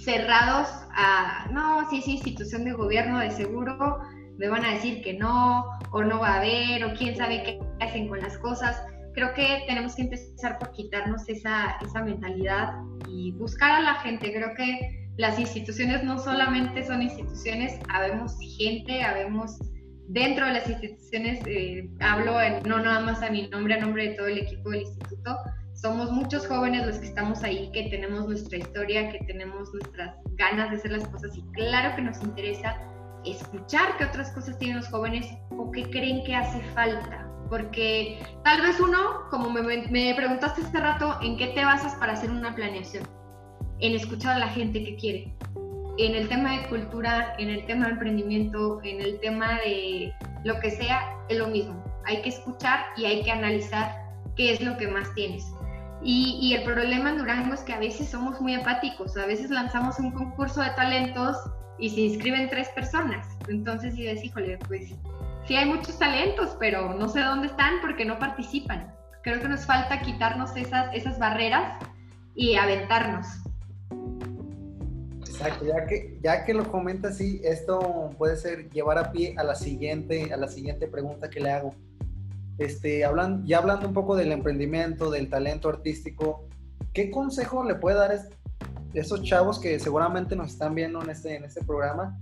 cerrados a, no, sí, sí, institución de gobierno de seguro, me van a decir que no, o no va a haber, o quién sabe qué hacen con las cosas. Creo que tenemos que empezar por quitarnos esa, esa mentalidad y buscar a la gente. Creo que las instituciones no solamente son instituciones, habemos gente, habemos dentro de las instituciones, eh, hablo no nada más a mi nombre, a nombre de todo el equipo del instituto, somos muchos jóvenes los que estamos ahí, que tenemos nuestra historia, que tenemos nuestras ganas de hacer las cosas y claro que nos interesa escuchar qué otras cosas tienen los jóvenes o qué creen que hace falta. Porque tal vez uno, como me, me preguntaste hace rato, ¿en qué te basas para hacer una planeación? En escuchar a la gente que quiere. En el tema de cultura, en el tema de emprendimiento, en el tema de lo que sea, es lo mismo hay que escuchar y hay que analizar qué es lo que más tienes. Y, y, el problema en Durango es que a veces somos muy apáticos, a veces lanzamos un concurso de talentos y se inscriben tres personas. Entonces dices, híjole, pues sí hay muchos talentos, pero no sé dónde están porque no participan. Creo que nos falta quitarnos esas, esas barreras y aventarnos. Exacto, ya que, ya que lo comenta así, esto puede ser llevar a pie a la siguiente, a la siguiente pregunta que le hago. Este, hablan, ya hablando un poco del emprendimiento, del talento artístico, ¿qué consejo le puede dar a esos chavos que seguramente nos están viendo en este, en este programa?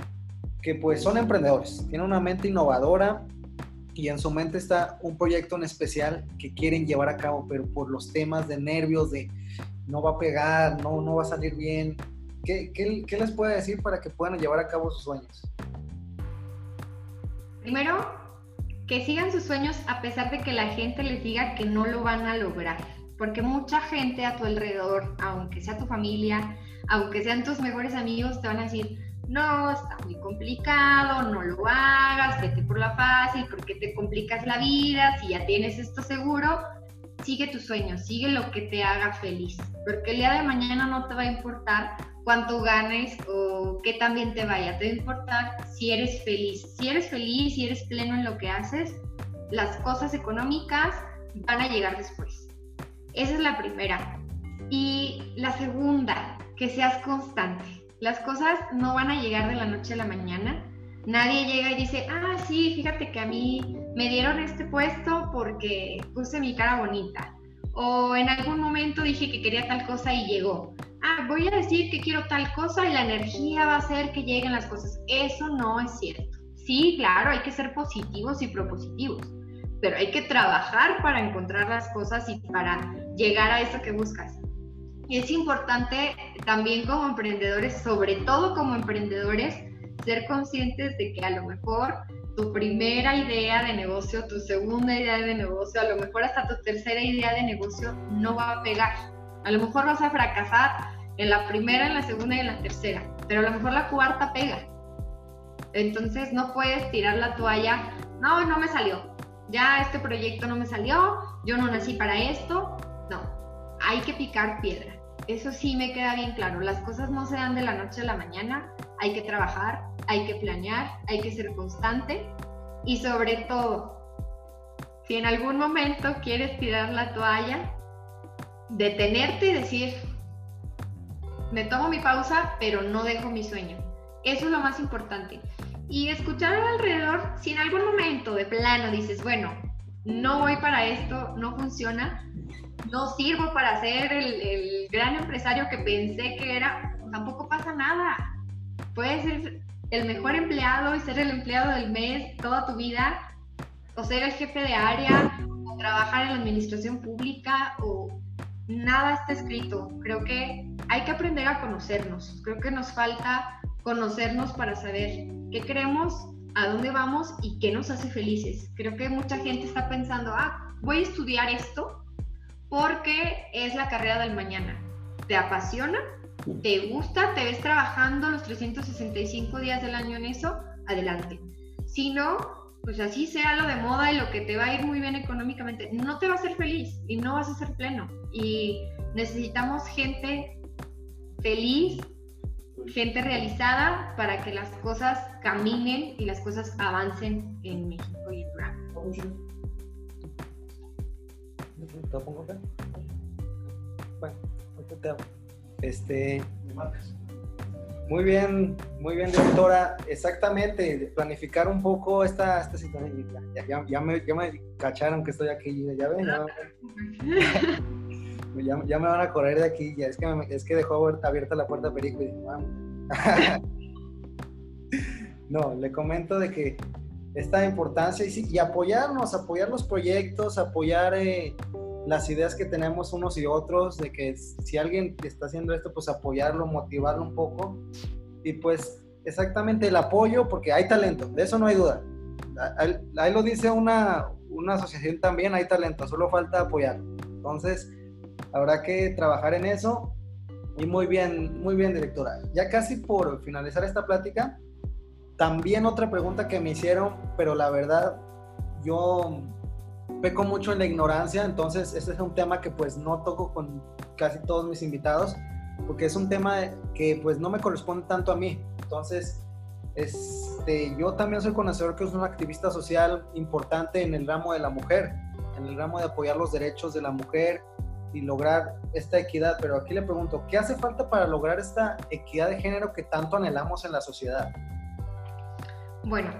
Que pues son emprendedores, tienen una mente innovadora y en su mente está un proyecto en especial que quieren llevar a cabo, pero por los temas de nervios, de no va a pegar, no, no va a salir bien, ¿Qué, qué, les puede decir para que puedan llevar a cabo sus sueños? Primero, que sigan sus sueños a pesar de que la gente les diga que no lo van a lograr. Porque mucha gente a tu alrededor, aunque sea tu familia, aunque sean tus mejores amigos, te van a decir, no, está muy complicado, no lo hagas, vete por la fácil, porque te complicas la vida, si ya tienes esto seguro, sigue tus sueños, sigue lo que te haga feliz, porque el día de mañana no te va a importar cuánto ganes o qué también te vaya. Te va a importar si eres feliz. Si eres feliz, si eres pleno en lo que haces, las cosas económicas van a llegar después. Esa es la primera. Y la segunda, que seas constante. Las cosas no van a llegar de la noche a la mañana. Nadie llega y dice, ah, sí, fíjate que a mí me dieron este puesto porque puse mi cara bonita. O en algún momento dije que quería tal cosa y llegó ah, voy a decir que quiero tal cosa y la energía va a hacer que lleguen las cosas. Eso no es cierto. Sí, claro, hay que ser positivos y propositivos, pero hay que trabajar para encontrar las cosas y para llegar a eso que buscas. Es importante también como emprendedores, sobre todo como emprendedores, ser conscientes de que a lo mejor tu primera idea de negocio, tu segunda idea de negocio, a lo mejor hasta tu tercera idea de negocio no va a pegar. A lo mejor vas a fracasar en la primera, en la segunda y en la tercera, pero a lo mejor la cuarta pega. Entonces no puedes tirar la toalla, no, no me salió, ya este proyecto no me salió, yo no nací para esto, no, hay que picar piedra. Eso sí me queda bien claro, las cosas no se dan de la noche a la mañana, hay que trabajar, hay que planear, hay que ser constante y sobre todo, si en algún momento quieres tirar la toalla, detenerte y decir, me tomo mi pausa, pero no dejo mi sueño. Eso es lo más importante. Y escuchar alrededor, si en algún momento de plano dices, bueno, no voy para esto, no funciona, no sirvo para ser el, gran empresario que pensé que era, tampoco pasa nada. Puedes ser el mejor empleado y ser el empleado del mes toda tu vida, o ser el jefe de área, o trabajar en la administración pública, o nada está escrito. Creo que hay que aprender a conocernos. Creo que nos falta conocernos para saber qué queremos, a dónde vamos y qué nos hace felices. Creo que mucha gente está pensando, ah, voy a estudiar esto porque es la carrera del mañana. ¿Te apasiona? ¿Te gusta? ¿Te ves trabajando los 365 días del año en eso? Adelante. Si no, pues así sea lo de moda y lo que te va a ir muy bien económicamente, no te va a hacer feliz y no vas a ser pleno. Y necesitamos gente feliz, gente realizada para que las cosas caminen y las cosas avancen en México y en Bueno, este, muy bien, muy bien, directora. Exactamente, planificar un poco esta, esta situación. Ya, ya, me, ya, me, cacharon que estoy aquí, ya ven, ya, me van a correr de aquí. Ya es que, es que dejó abierta la puerta Perico y dije, vamos. no, le comento de que esta importancia y, y apoyarnos, apoyar los proyectos, apoyar eh, las ideas que tenemos unos y otros, de que si alguien está haciendo esto, pues apoyarlo, motivarlo un poco. Y pues exactamente el apoyo, porque hay talento, de eso no hay duda. Ahí lo dice una, una asociación también, hay talento, solo falta apoyar. Entonces, habrá que trabajar en eso. Y muy bien, muy bien, directora. Ya casi por finalizar esta plática, también otra pregunta que me hicieron, pero la verdad, yo peco mucho en la ignorancia, entonces ese es un tema que pues no toco con casi todos mis invitados, porque es un tema que pues no me corresponde tanto a mí. Entonces, este, yo también soy conocedor que es un activista social importante en el ramo de la mujer, en el ramo de apoyar los derechos de la mujer y lograr esta equidad. Pero aquí le pregunto, ¿qué hace falta para lograr esta equidad de género que tanto anhelamos en la sociedad? Bueno,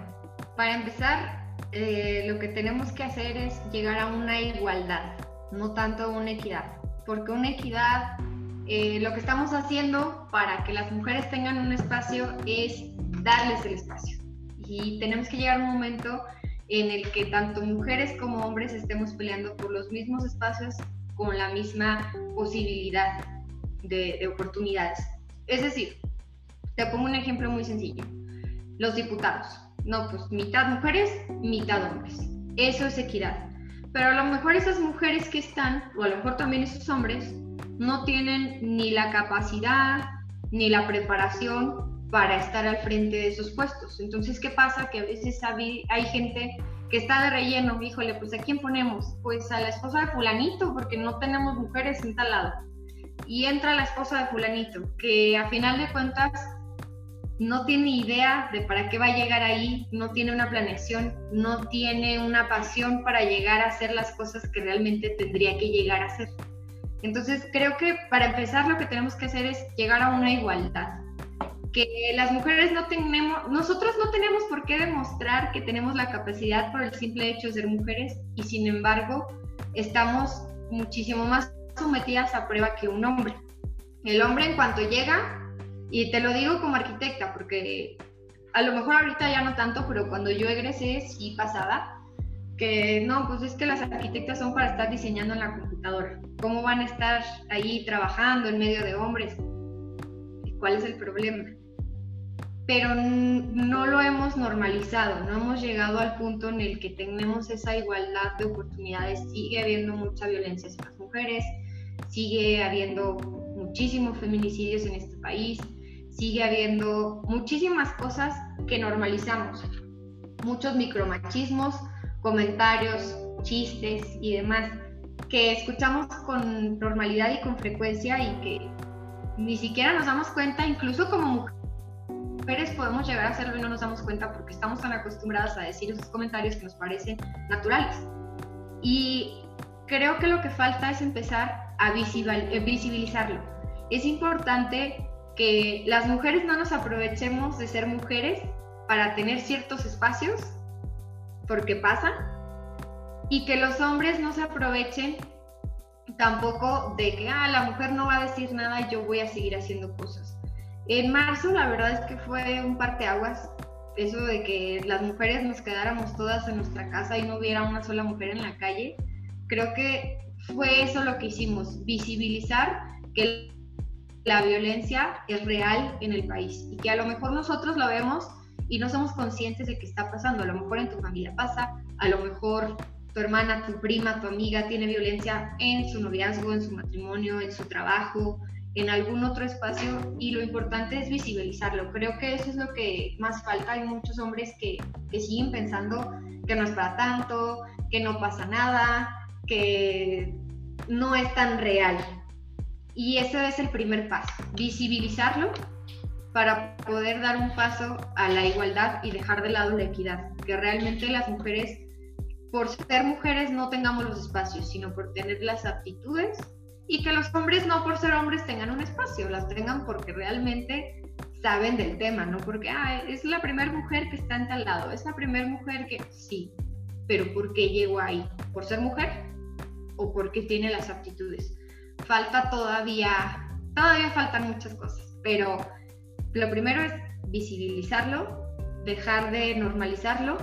para empezar, eh, lo que tenemos que hacer es llegar a una igualdad, no tanto a una equidad, porque una equidad, eh, lo que estamos haciendo para que las mujeres tengan un espacio es darles el espacio. Y tenemos que llegar a un momento en el que tanto mujeres como hombres estemos peleando por los mismos espacios con la misma posibilidad de, de oportunidades. Es decir, te pongo un ejemplo muy sencillo. Los diputados no, pues mitad mujeres, mitad hombres. Eso es equidad. Pero a lo mejor esas mujeres que están, o a lo mejor también esos hombres, no tienen ni la capacidad ni la preparación para estar al frente de esos puestos. Entonces, ¿qué pasa? Que a veces hay, gente que está de relleno, híjole, pues ¿a quién ponemos? Pues a la esposa de fulanito, porque no tenemos mujeres en tal lado. Y entra la esposa de fulanito, que a final de cuentas no tiene idea de para qué va a llegar ahí, no tiene una planeación, no tiene una pasión para llegar a hacer las cosas que realmente tendría que llegar a hacer. Entonces creo que para empezar lo que tenemos que hacer es llegar a una igualdad. Que las mujeres no tenemos, nosotros no tenemos por qué demostrar que tenemos la capacidad por el simple hecho de ser mujeres y sin embargo estamos muchísimo más sometidas a prueba que un hombre. El hombre en cuanto llega y te lo digo como arquitecta, porque a lo mejor ahorita ya no tanto, pero cuando yo egresé sí pasaba, que no, pues es que las arquitectas son para estar diseñando en la computadora. ¿Cómo van a estar ahí trabajando en medio de hombres? ¿Cuál es el problema? Pero no lo hemos normalizado, no hemos llegado al punto en el que tenemos esa igualdad de oportunidades. Sigue habiendo mucha violencia hacia las mujeres, sigue habiendo muchísimos feminicidios en este país, sigue habiendo muchísimas cosas que normalizamos, muchos micromachismos, comentarios, chistes y demás que escuchamos con normalidad y con frecuencia y que ni siquiera nos damos cuenta, incluso como mujeres podemos llegar a hacerlo y no nos damos cuenta porque estamos tan acostumbradas a decir esos comentarios que nos parecen naturales. Y creo que lo que falta es empezar a visibilizarlo. Es importante que las mujeres no nos aprovechemos de ser mujeres para tener ciertos espacios, porque pasa, y que los hombres no se aprovechen tampoco de que, ah, la mujer no va a decir nada y yo voy a seguir haciendo cosas. En marzo, la verdad es que fue un parteaguas, eso de que las mujeres nos quedáramos todas en nuestra casa y no hubiera una sola mujer en la calle. Creo que fue eso lo que hicimos, visibilizar que la violencia es real en el país y que a lo mejor nosotros lo vemos y no somos conscientes de que está pasando. A lo mejor en tu familia pasa, a lo mejor tu hermana, tu prima, tu amiga tiene violencia en su noviazgo, en su matrimonio, en su trabajo, en algún otro espacio y lo importante es visibilizarlo. Creo que eso es lo que más falta. Hay muchos hombres que, que siguen pensando que no es para tanto, que no pasa nada, que no es tan real. Y ese es el primer paso, visibilizarlo para poder dar un paso a la igualdad y dejar de lado la equidad, que realmente las mujeres, por ser mujeres, no tengamos los espacios, sino por tener las aptitudes y que los hombres no por ser hombres tengan un espacio, las tengan porque realmente saben del tema, no porque ah, es la primera mujer que está en tal lado, es la primera mujer que sí, pero ¿por qué llegó ahí? ¿Por ser mujer o porque tiene las aptitudes? Falta todavía, todavía faltan muchas cosas, pero lo primero es visibilizarlo, dejar de normalizarlo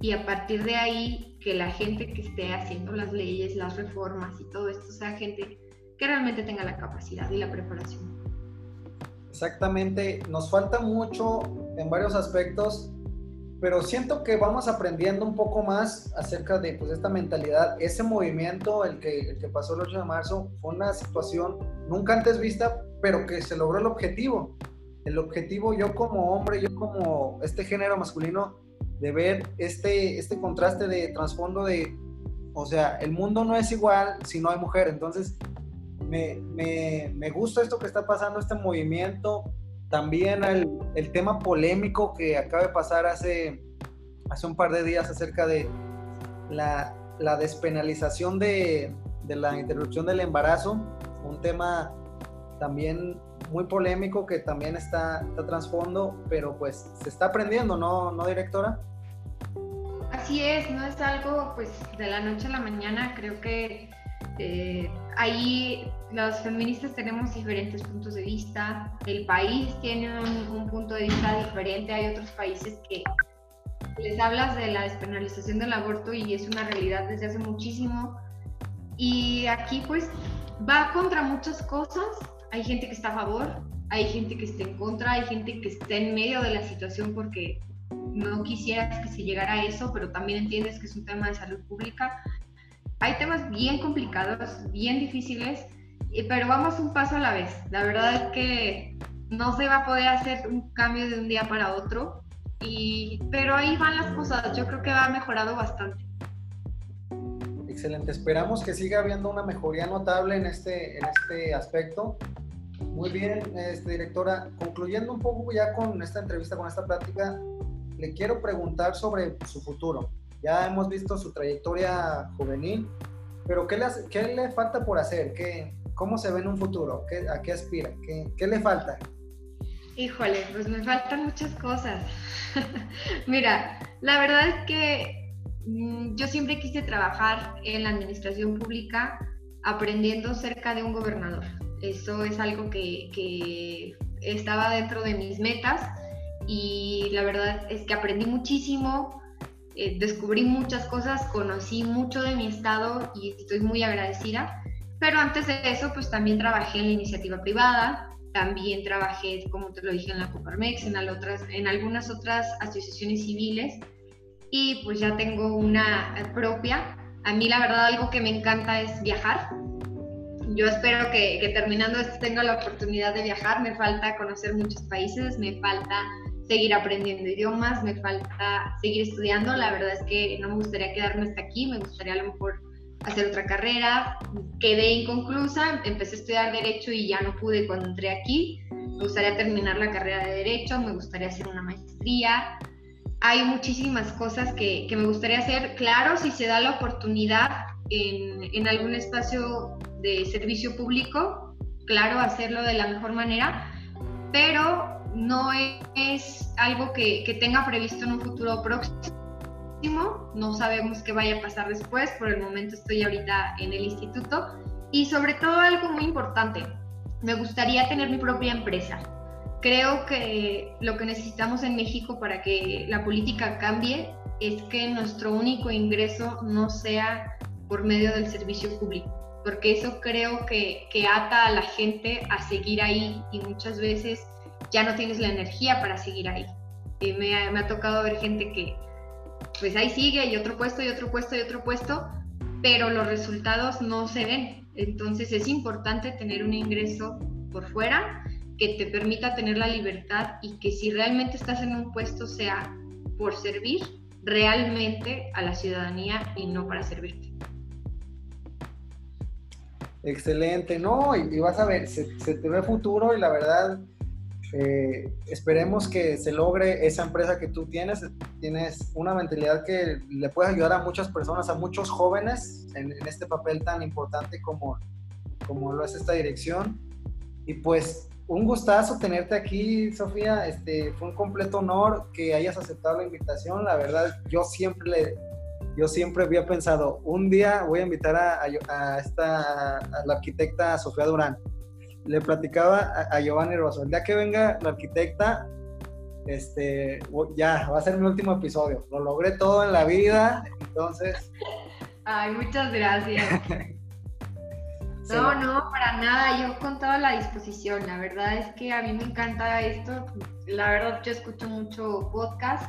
y a partir de ahí que la gente que esté haciendo las leyes, las reformas y todo esto sea gente que realmente tenga la capacidad y la preparación. Exactamente, nos falta mucho en varios aspectos pero siento que vamos aprendiendo un poco más acerca de pues, esta mentalidad. Ese movimiento, el que, el que pasó el 8 de marzo, fue una situación nunca antes vista, pero que se logró el objetivo. El objetivo, yo como hombre, yo como este género masculino, de ver este, este contraste de trasfondo de o sea, el mundo no es igual si no hay mujer. Entonces, me, me, gusta esto que está pasando, este movimiento. También el, tema polémico que acaba de pasar hace, hace un par de días acerca de la, la despenalización de, de la interrupción del embarazo. Un tema también muy polémico que también está, está trasfondo, pero pues se está aprendiendo, ¿no, ¿no, directora? Así es, no es algo pues de la noche a la mañana, creo que eh, ahí los feministas tenemos diferentes puntos de vista, el país tiene un, punto de vista diferente, hay otros países que les hablas de la despenalización del aborto y es una realidad desde hace muchísimo. Y aquí pues va contra muchas cosas, hay gente que está a favor, hay gente que está en contra, hay gente que está en medio de la situación porque no quisieras que se llegara a eso, pero también entiendes que es un tema de salud pública. Hay temas bien complicados, bien difíciles, pero vamos un paso a la vez. La verdad es que no se va a poder hacer un cambio de un día para otro, y, pero ahí van las cosas. Yo creo que ha mejorado bastante. Excelente. Esperamos que siga habiendo una mejoría notable en este, en este aspecto. Muy bien, este, directora. Concluyendo un poco ya con esta entrevista, con esta plática, le quiero preguntar sobre su futuro. Ya hemos visto su trayectoria juvenil, pero ¿qué le, qué le falta por hacer? ¿Qué, ¿Cómo se ve en un futuro? ¿Qué, ¿A qué aspira? ¿Qué, ¿Qué le falta? Híjole, pues me faltan muchas cosas. Mira, la verdad es que mm, yo siempre quise trabajar en la administración pública aprendiendo cerca de un gobernador. Eso es algo que, que estaba dentro de mis metas y la verdad es que aprendí muchísimo, eh, descubrí muchas cosas, conocí mucho de mi estado y estoy muy agradecida. Pero antes de eso, pues también trabajé en la iniciativa privada, también trabajé, como te lo dije, en la Coparmex, en, otras, en algunas otras asociaciones civiles y pues ya tengo una propia. A mí la verdad algo que me encanta es viajar yo espero que, terminando esto tenga la oportunidad de viajar. Me falta conocer muchos países, me falta seguir aprendiendo idiomas, me falta seguir estudiando. La verdad es que no me gustaría quedarme hasta aquí, me gustaría a lo mejor hacer otra carrera. Quedé inconclusa, empecé a estudiar derecho y ya no pude cuando entré aquí. Me gustaría terminar la carrera de derecho, me gustaría hacer una maestría. Hay muchísimas cosas que, que me gustaría hacer. Claro, si se da la oportunidad en, en algún espacio de servicio público, claro, hacerlo de la mejor manera, pero no es algo que, tenga previsto en un futuro próximo, no sabemos qué vaya a pasar después, por el momento estoy ahorita en el instituto y sobre todo algo muy importante, me gustaría tener mi propia empresa. Creo que lo que necesitamos en México para que la política cambie es que nuestro único ingreso no sea por medio del servicio público porque eso creo que, ata a la gente a seguir ahí y muchas veces ya no tienes la energía para seguir ahí. Eh, me, ha, tocado ver gente que pues ahí sigue y otro puesto y otro puesto y otro puesto, pero los resultados no se ven. Entonces es importante tener un ingreso por fuera que te permita tener la libertad y que si realmente estás en un puesto sea por servir realmente a la ciudadanía y no para servirte. Excelente, no, y, vas a ver, se, te ve futuro y la verdad, eh, esperemos que se logre esa empresa que tú tienes. Tienes una mentalidad que le puede ayudar a muchas personas, a muchos jóvenes en, este papel tan importante como, como lo es esta dirección. Y pues un gustazo tenerte aquí, Sofía. Este, fue un completo honor que hayas aceptado la invitación. La verdad, yo siempre yo siempre había pensado, un día voy a invitar a, esta, a la arquitecta Sofía Durán. Le platicaba a, Giovanni Rosso, el día que venga la arquitecta, este, ya, va a ser mi último episodio. Lo logré todo en la vida, entonces... Ay, muchas gracias. No, no, para nada, yo con toda la disposición. La verdad es que a mí me encanta esto. La verdad, yo escucho mucho podcast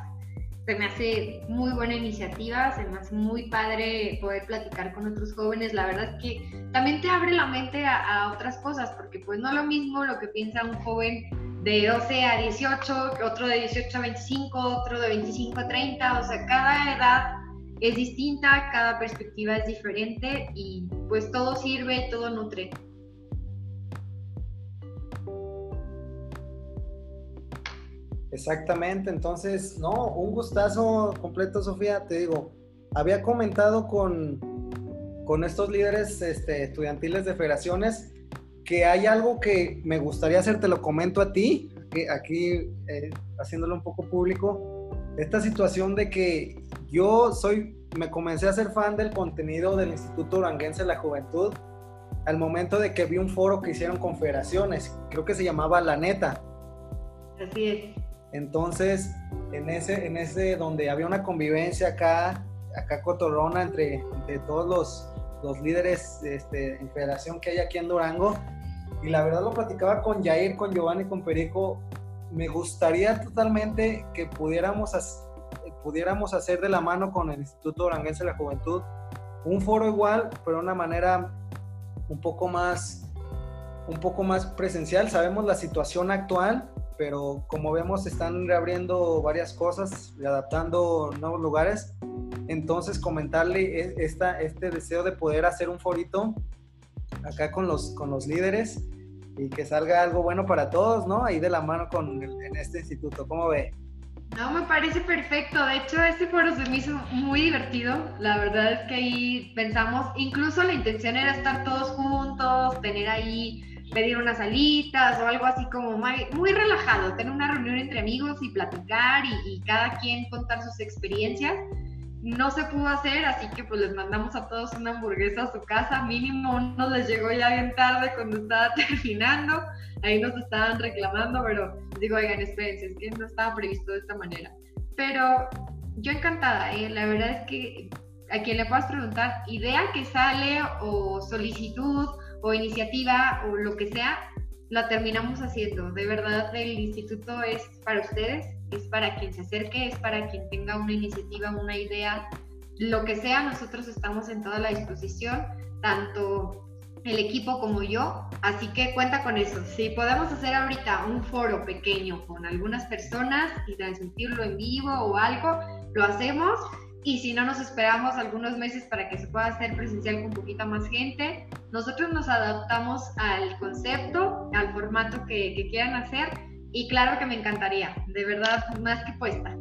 se me hace muy buena iniciativa, se me hace muy padre poder platicar con otros jóvenes. La verdad es que también te abre la mente a, otras cosas, porque pues no es lo mismo lo que piensa un joven de 12 a 18, otro de 18 a 25, otro de 25 a 30, o sea, cada edad es distinta, cada perspectiva es diferente y pues todo sirve, todo nutre. Exactamente, entonces, no, un gustazo completo, Sofía, te digo, había comentado con, con estos líderes este, estudiantiles de federaciones que hay algo que me gustaría hacer, te lo comento a ti, aquí eh, haciéndolo un poco público, esta situación de que yo soy, me comencé a ser fan del contenido del Instituto Duranguense de la Juventud al momento de que vi un foro que hicieron con federaciones, creo que se llamaba La Neta. Así es. Entonces, en ese, en ese donde había una convivencia acá, acá cotorrona entre, todos los, los líderes este, en federación que hay aquí en Durango, y la verdad lo platicaba con Jair, con Giovanni, con Perico, me gustaría totalmente que pudiéramos, pudiéramos hacer de la mano con el Instituto Duranguense de la Juventud un foro igual, pero de una manera un poco más un poco más presencial. Sabemos la situación actual, pero como vemos están reabriendo varias cosas y adaptando nuevos lugares. Entonces comentarle e, esta, este deseo de poder hacer un forito acá con los, con los líderes y que salga algo bueno para todos, ¿no? Ahí de la mano con en este instituto. ¿Cómo ve? No, me parece perfecto. De hecho, este foro se me hizo muy divertido. La verdad es que ahí pensamos, incluso la intención era estar todos juntos, tener ahí pedir unas alitas o algo así como muy, relajado, tener una reunión entre amigos y platicar y, cada quien contar sus experiencias. No se pudo hacer, así que pues les mandamos a todos una hamburguesa a su casa, mínimo uno les llegó ya bien tarde cuando estaba terminando, ahí nos estaban reclamando, pero digo, oigan, espérense, es que no estaba previsto de esta manera. Pero yo encantada, ¿eh? la verdad es que a quien le puedas preguntar, idea que sale o solicitud o iniciativa o lo que sea, la terminamos haciendo. De verdad, el instituto es para ustedes, es para quien se acerque, es para quien tenga una iniciativa, una idea, lo que sea, nosotros estamos en toda la disposición, tanto el equipo como yo, así que cuenta con eso. Si podemos hacer ahorita un foro pequeño con algunas personas y transmitirlo en vivo o algo, lo hacemos y si no nos esperamos algunos meses para que se pueda hacer presencial con poquita más gente, nosotros nos adaptamos al concepto, al formato que, quieran hacer y claro que me encantaría, de verdad, más que puesta.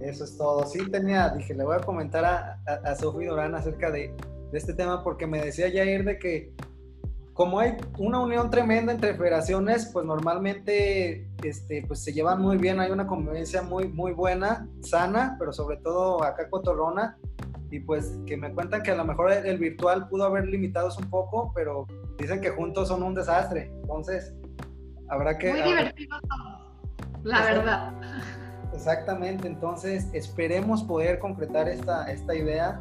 Eso es todo. Sí, tenía, dije, le voy a comentar a, a, Sofía Durán acerca de, de, este tema porque me decía Jair de que como hay una unión tremenda entre federaciones, pues normalmente este, pues se llevan muy bien, hay una convivencia muy, muy buena, sana, pero sobre todo acá Cotorrona, y pues que me cuentan que a lo mejor el, virtual pudo haber limitados un poco, pero dicen que juntos son un desastre, entonces habrá que... Muy divertido todo, la verdad. Exactamente, entonces esperemos poder concretar esta, esta idea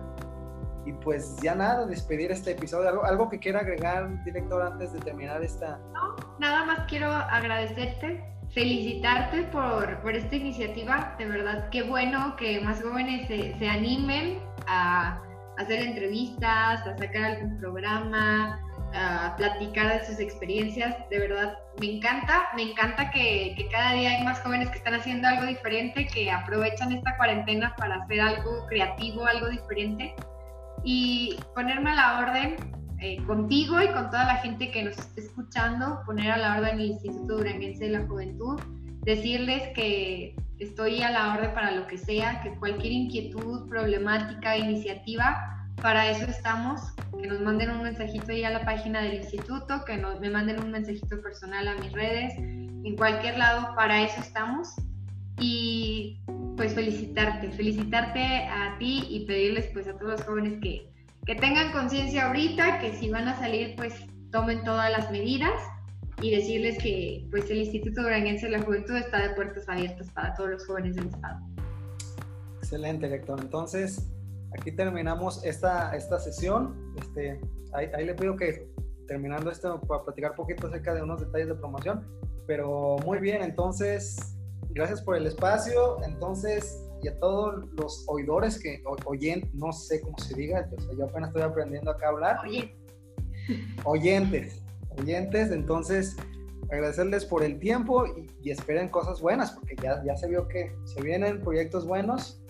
y pues ya nada, despedir este episodio. ¿Algo, que quiera agregar, director, antes de terminar esta? No, nada más quiero agradecerte, felicitarte por, por esta iniciativa. De verdad, qué bueno que más jóvenes se, se animen a hacer entrevistas, a sacar algún programa, a platicar de sus experiencias. De verdad, me encanta, me encanta que, que, cada día hay más jóvenes que están haciendo algo diferente, que aprovechan esta cuarentena para hacer algo creativo, algo diferente y ponerme a la orden eh, contigo y con toda la gente que nos esté escuchando, poner a la orden el Instituto Duranguense de la Juventud, decirles que estoy a la orden para lo que sea, que cualquier inquietud, problemática, iniciativa, para eso estamos, que nos manden un mensajito ahí a la página del instituto, que nos, me manden un mensajito personal a mis redes, en cualquier lado, para eso estamos. Y pues felicitarte, felicitarte a ti y pedirles pues a todos los jóvenes que, que tengan conciencia ahorita, que si van a salir pues tomen todas las medidas y decirles que pues el Instituto Duranguense de la Juventud está de puertas abiertas para todos los jóvenes del Estado. Excelente, Héctor. Entonces, aquí terminamos esta, esta sesión. Este, ahí, ahí le pido que terminando esto para platicar un poquito acerca de unos detalles de promoción. Pero muy bien, entonces gracias por el espacio. Entonces, y a todos los oidores que oyen, no sé cómo se diga, yo, apenas estoy aprendiendo acá a hablar. Oyentes, oyentes, entonces agradecerles por el tiempo y, esperen cosas buenas, porque ya, ya se vio que se vienen proyectos buenos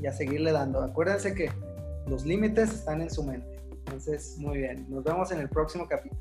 y a seguirle dando. Acuérdense que los límites están en su mente. Entonces, muy bien. Nos vemos en el próximo capítulo.